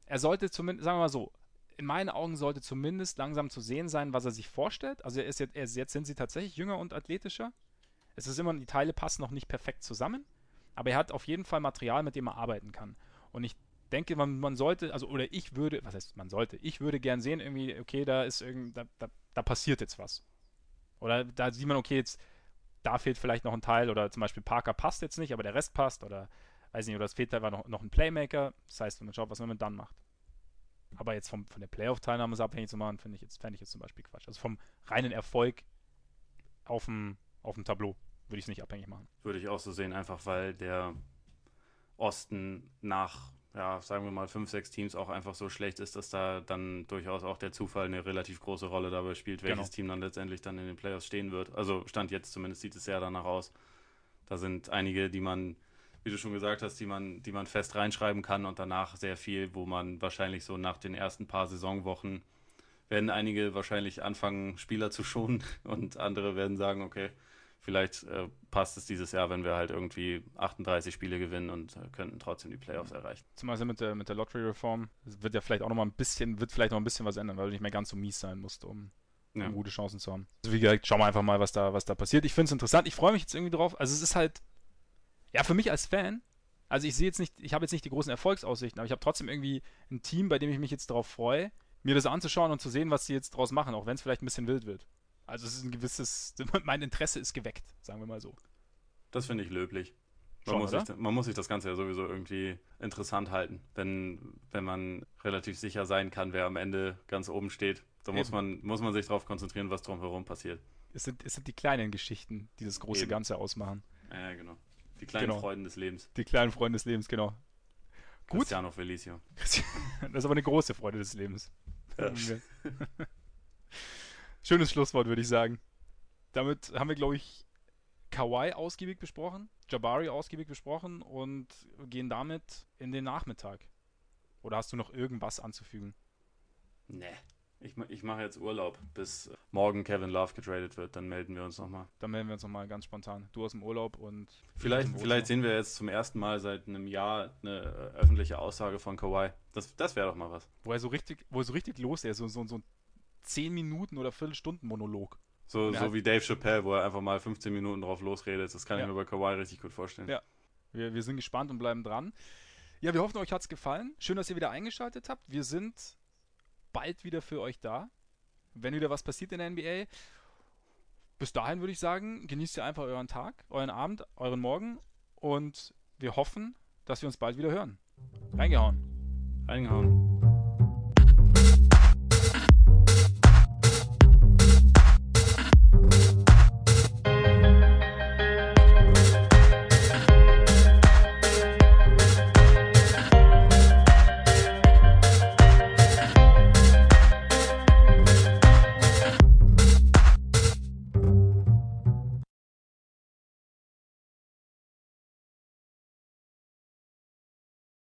er sollte zumindest, sagen wir mal so, in meinen Augen sollte zumindest langsam zu sehen sein, was er sich vorstellt. Also er ist jetzt, er ist, jetzt sind sie tatsächlich jünger und athletischer. Es ist immer, die Teile passen noch nicht perfekt zusammen, aber er hat auf jeden Fall Material, mit dem er arbeiten kann. Und ich denke, man, man sollte, also, oder ich würde, was heißt, man sollte, ich würde gern sehen, irgendwie, okay, da ist irgend, da, da, da passiert jetzt was. Oder da sieht man, okay, jetzt, da fehlt vielleicht noch ein Teil, oder zum Beispiel Parker passt jetzt nicht, aber der Rest passt, oder weiß nicht, oder es fehlt da noch, noch ein Playmaker. Das heißt, man schaut, was man dann macht. Aber jetzt vom, von der Playoff-Teilnahme abhängig zu machen, finde ich jetzt, fände ich jetzt zum Beispiel Quatsch. Also vom reinen Erfolg auf dem, auf dem Tableau würde ich es nicht abhängig machen. Würde ich auch so sehen, einfach weil der Osten nach, ja, sagen wir mal, fünf, sechs Teams auch einfach so schlecht ist, dass da dann durchaus auch der Zufall eine relativ große Rolle dabei spielt, welches genau. Team dann letztendlich dann in den Playoffs stehen wird. Also Stand jetzt zumindest sieht es ja danach aus. Da sind einige, die man wie du schon gesagt hast, die man, die man fest reinschreiben kann und danach sehr viel, wo man wahrscheinlich so nach den ersten paar Saisonwochen werden einige wahrscheinlich anfangen, Spieler zu schonen und andere werden sagen, okay, vielleicht äh, passt es dieses Jahr, wenn wir halt irgendwie 38 Spiele gewinnen und äh, könnten trotzdem die Playoffs erreichen. Zum Beispiel mit der, mit der Lottery-Reform wird ja vielleicht auch noch mal ein bisschen, wird vielleicht noch ein bisschen was ändern, weil du nicht mehr ganz so mies sein musst, um, ja. um gute Chancen zu haben. Also wie gesagt, schauen wir einfach mal, was da, was da passiert. Ich finde es interessant. Ich freue mich jetzt irgendwie drauf. Also es ist halt Ja, für mich als Fan, also ich sehe jetzt nicht, ich habe jetzt nicht die großen Erfolgsaussichten, aber ich habe trotzdem irgendwie ein Team, bei dem ich mich jetzt darauf freue, mir das anzuschauen und zu sehen, was sie jetzt draus machen, auch wenn es vielleicht ein bisschen wild wird. Also es ist ein gewisses, mein Interesse ist geweckt, sagen wir mal so. Das finde ich löblich. Man, Schon, muss sich, man muss sich das Ganze ja sowieso irgendwie interessant halten. Wenn, wenn man relativ sicher sein kann, wer am Ende ganz oben steht, dann muss man, muss man sich darauf konzentrieren, was drumherum passiert. Es sind, es sind die kleinen Geschichten, die das große Eben. Ganze ausmachen. Ja, genau. Die kleinen Genau. Freuden des Lebens. Die kleinen Freunde des Lebens, genau. Gut. Cristiano Felicio. Das ist aber eine große Freude des Lebens. Ja. Schönes Schlusswort, würde ich sagen. Damit haben wir, glaube ich, Kawhi ausgiebig besprochen, Jabari ausgiebig besprochen und gehen damit in den Nachmittag. Oder hast du noch irgendwas anzufügen? Nee. Ich, ich mache jetzt Urlaub, bis morgen Kevin Love getradet wird. Dann melden wir uns nochmal. Dann melden wir uns nochmal ganz spontan. Du aus dem Urlaub und. Vielleicht, vielleicht sehen wir jetzt zum ersten Mal seit einem Jahr eine äh, öffentliche Aussage von Kawhi. Das, das wäre doch mal was. Wo er so richtig, wo er so richtig los ist, so, so, so ein 10 Minuten oder Viertelstunden Monolog. So, so wie Dave Chappelle, wo er einfach mal 15 Minuten drauf losredet. Das kann Ja. ich mir bei Kawhi richtig gut vorstellen. Ja. Wir, wir sind gespannt und bleiben dran. Ja, wir hoffen, euch hat es gefallen. Schön, dass ihr wieder eingeschaltet habt. Wir sind bald wieder für euch da, wenn wieder was passiert in der NBA. Bis dahin würde ich sagen, genießt ihr einfach euren Tag, euren Abend, euren Morgen und wir hoffen, dass wir uns bald wieder hören. Reingehauen. Reingehauen.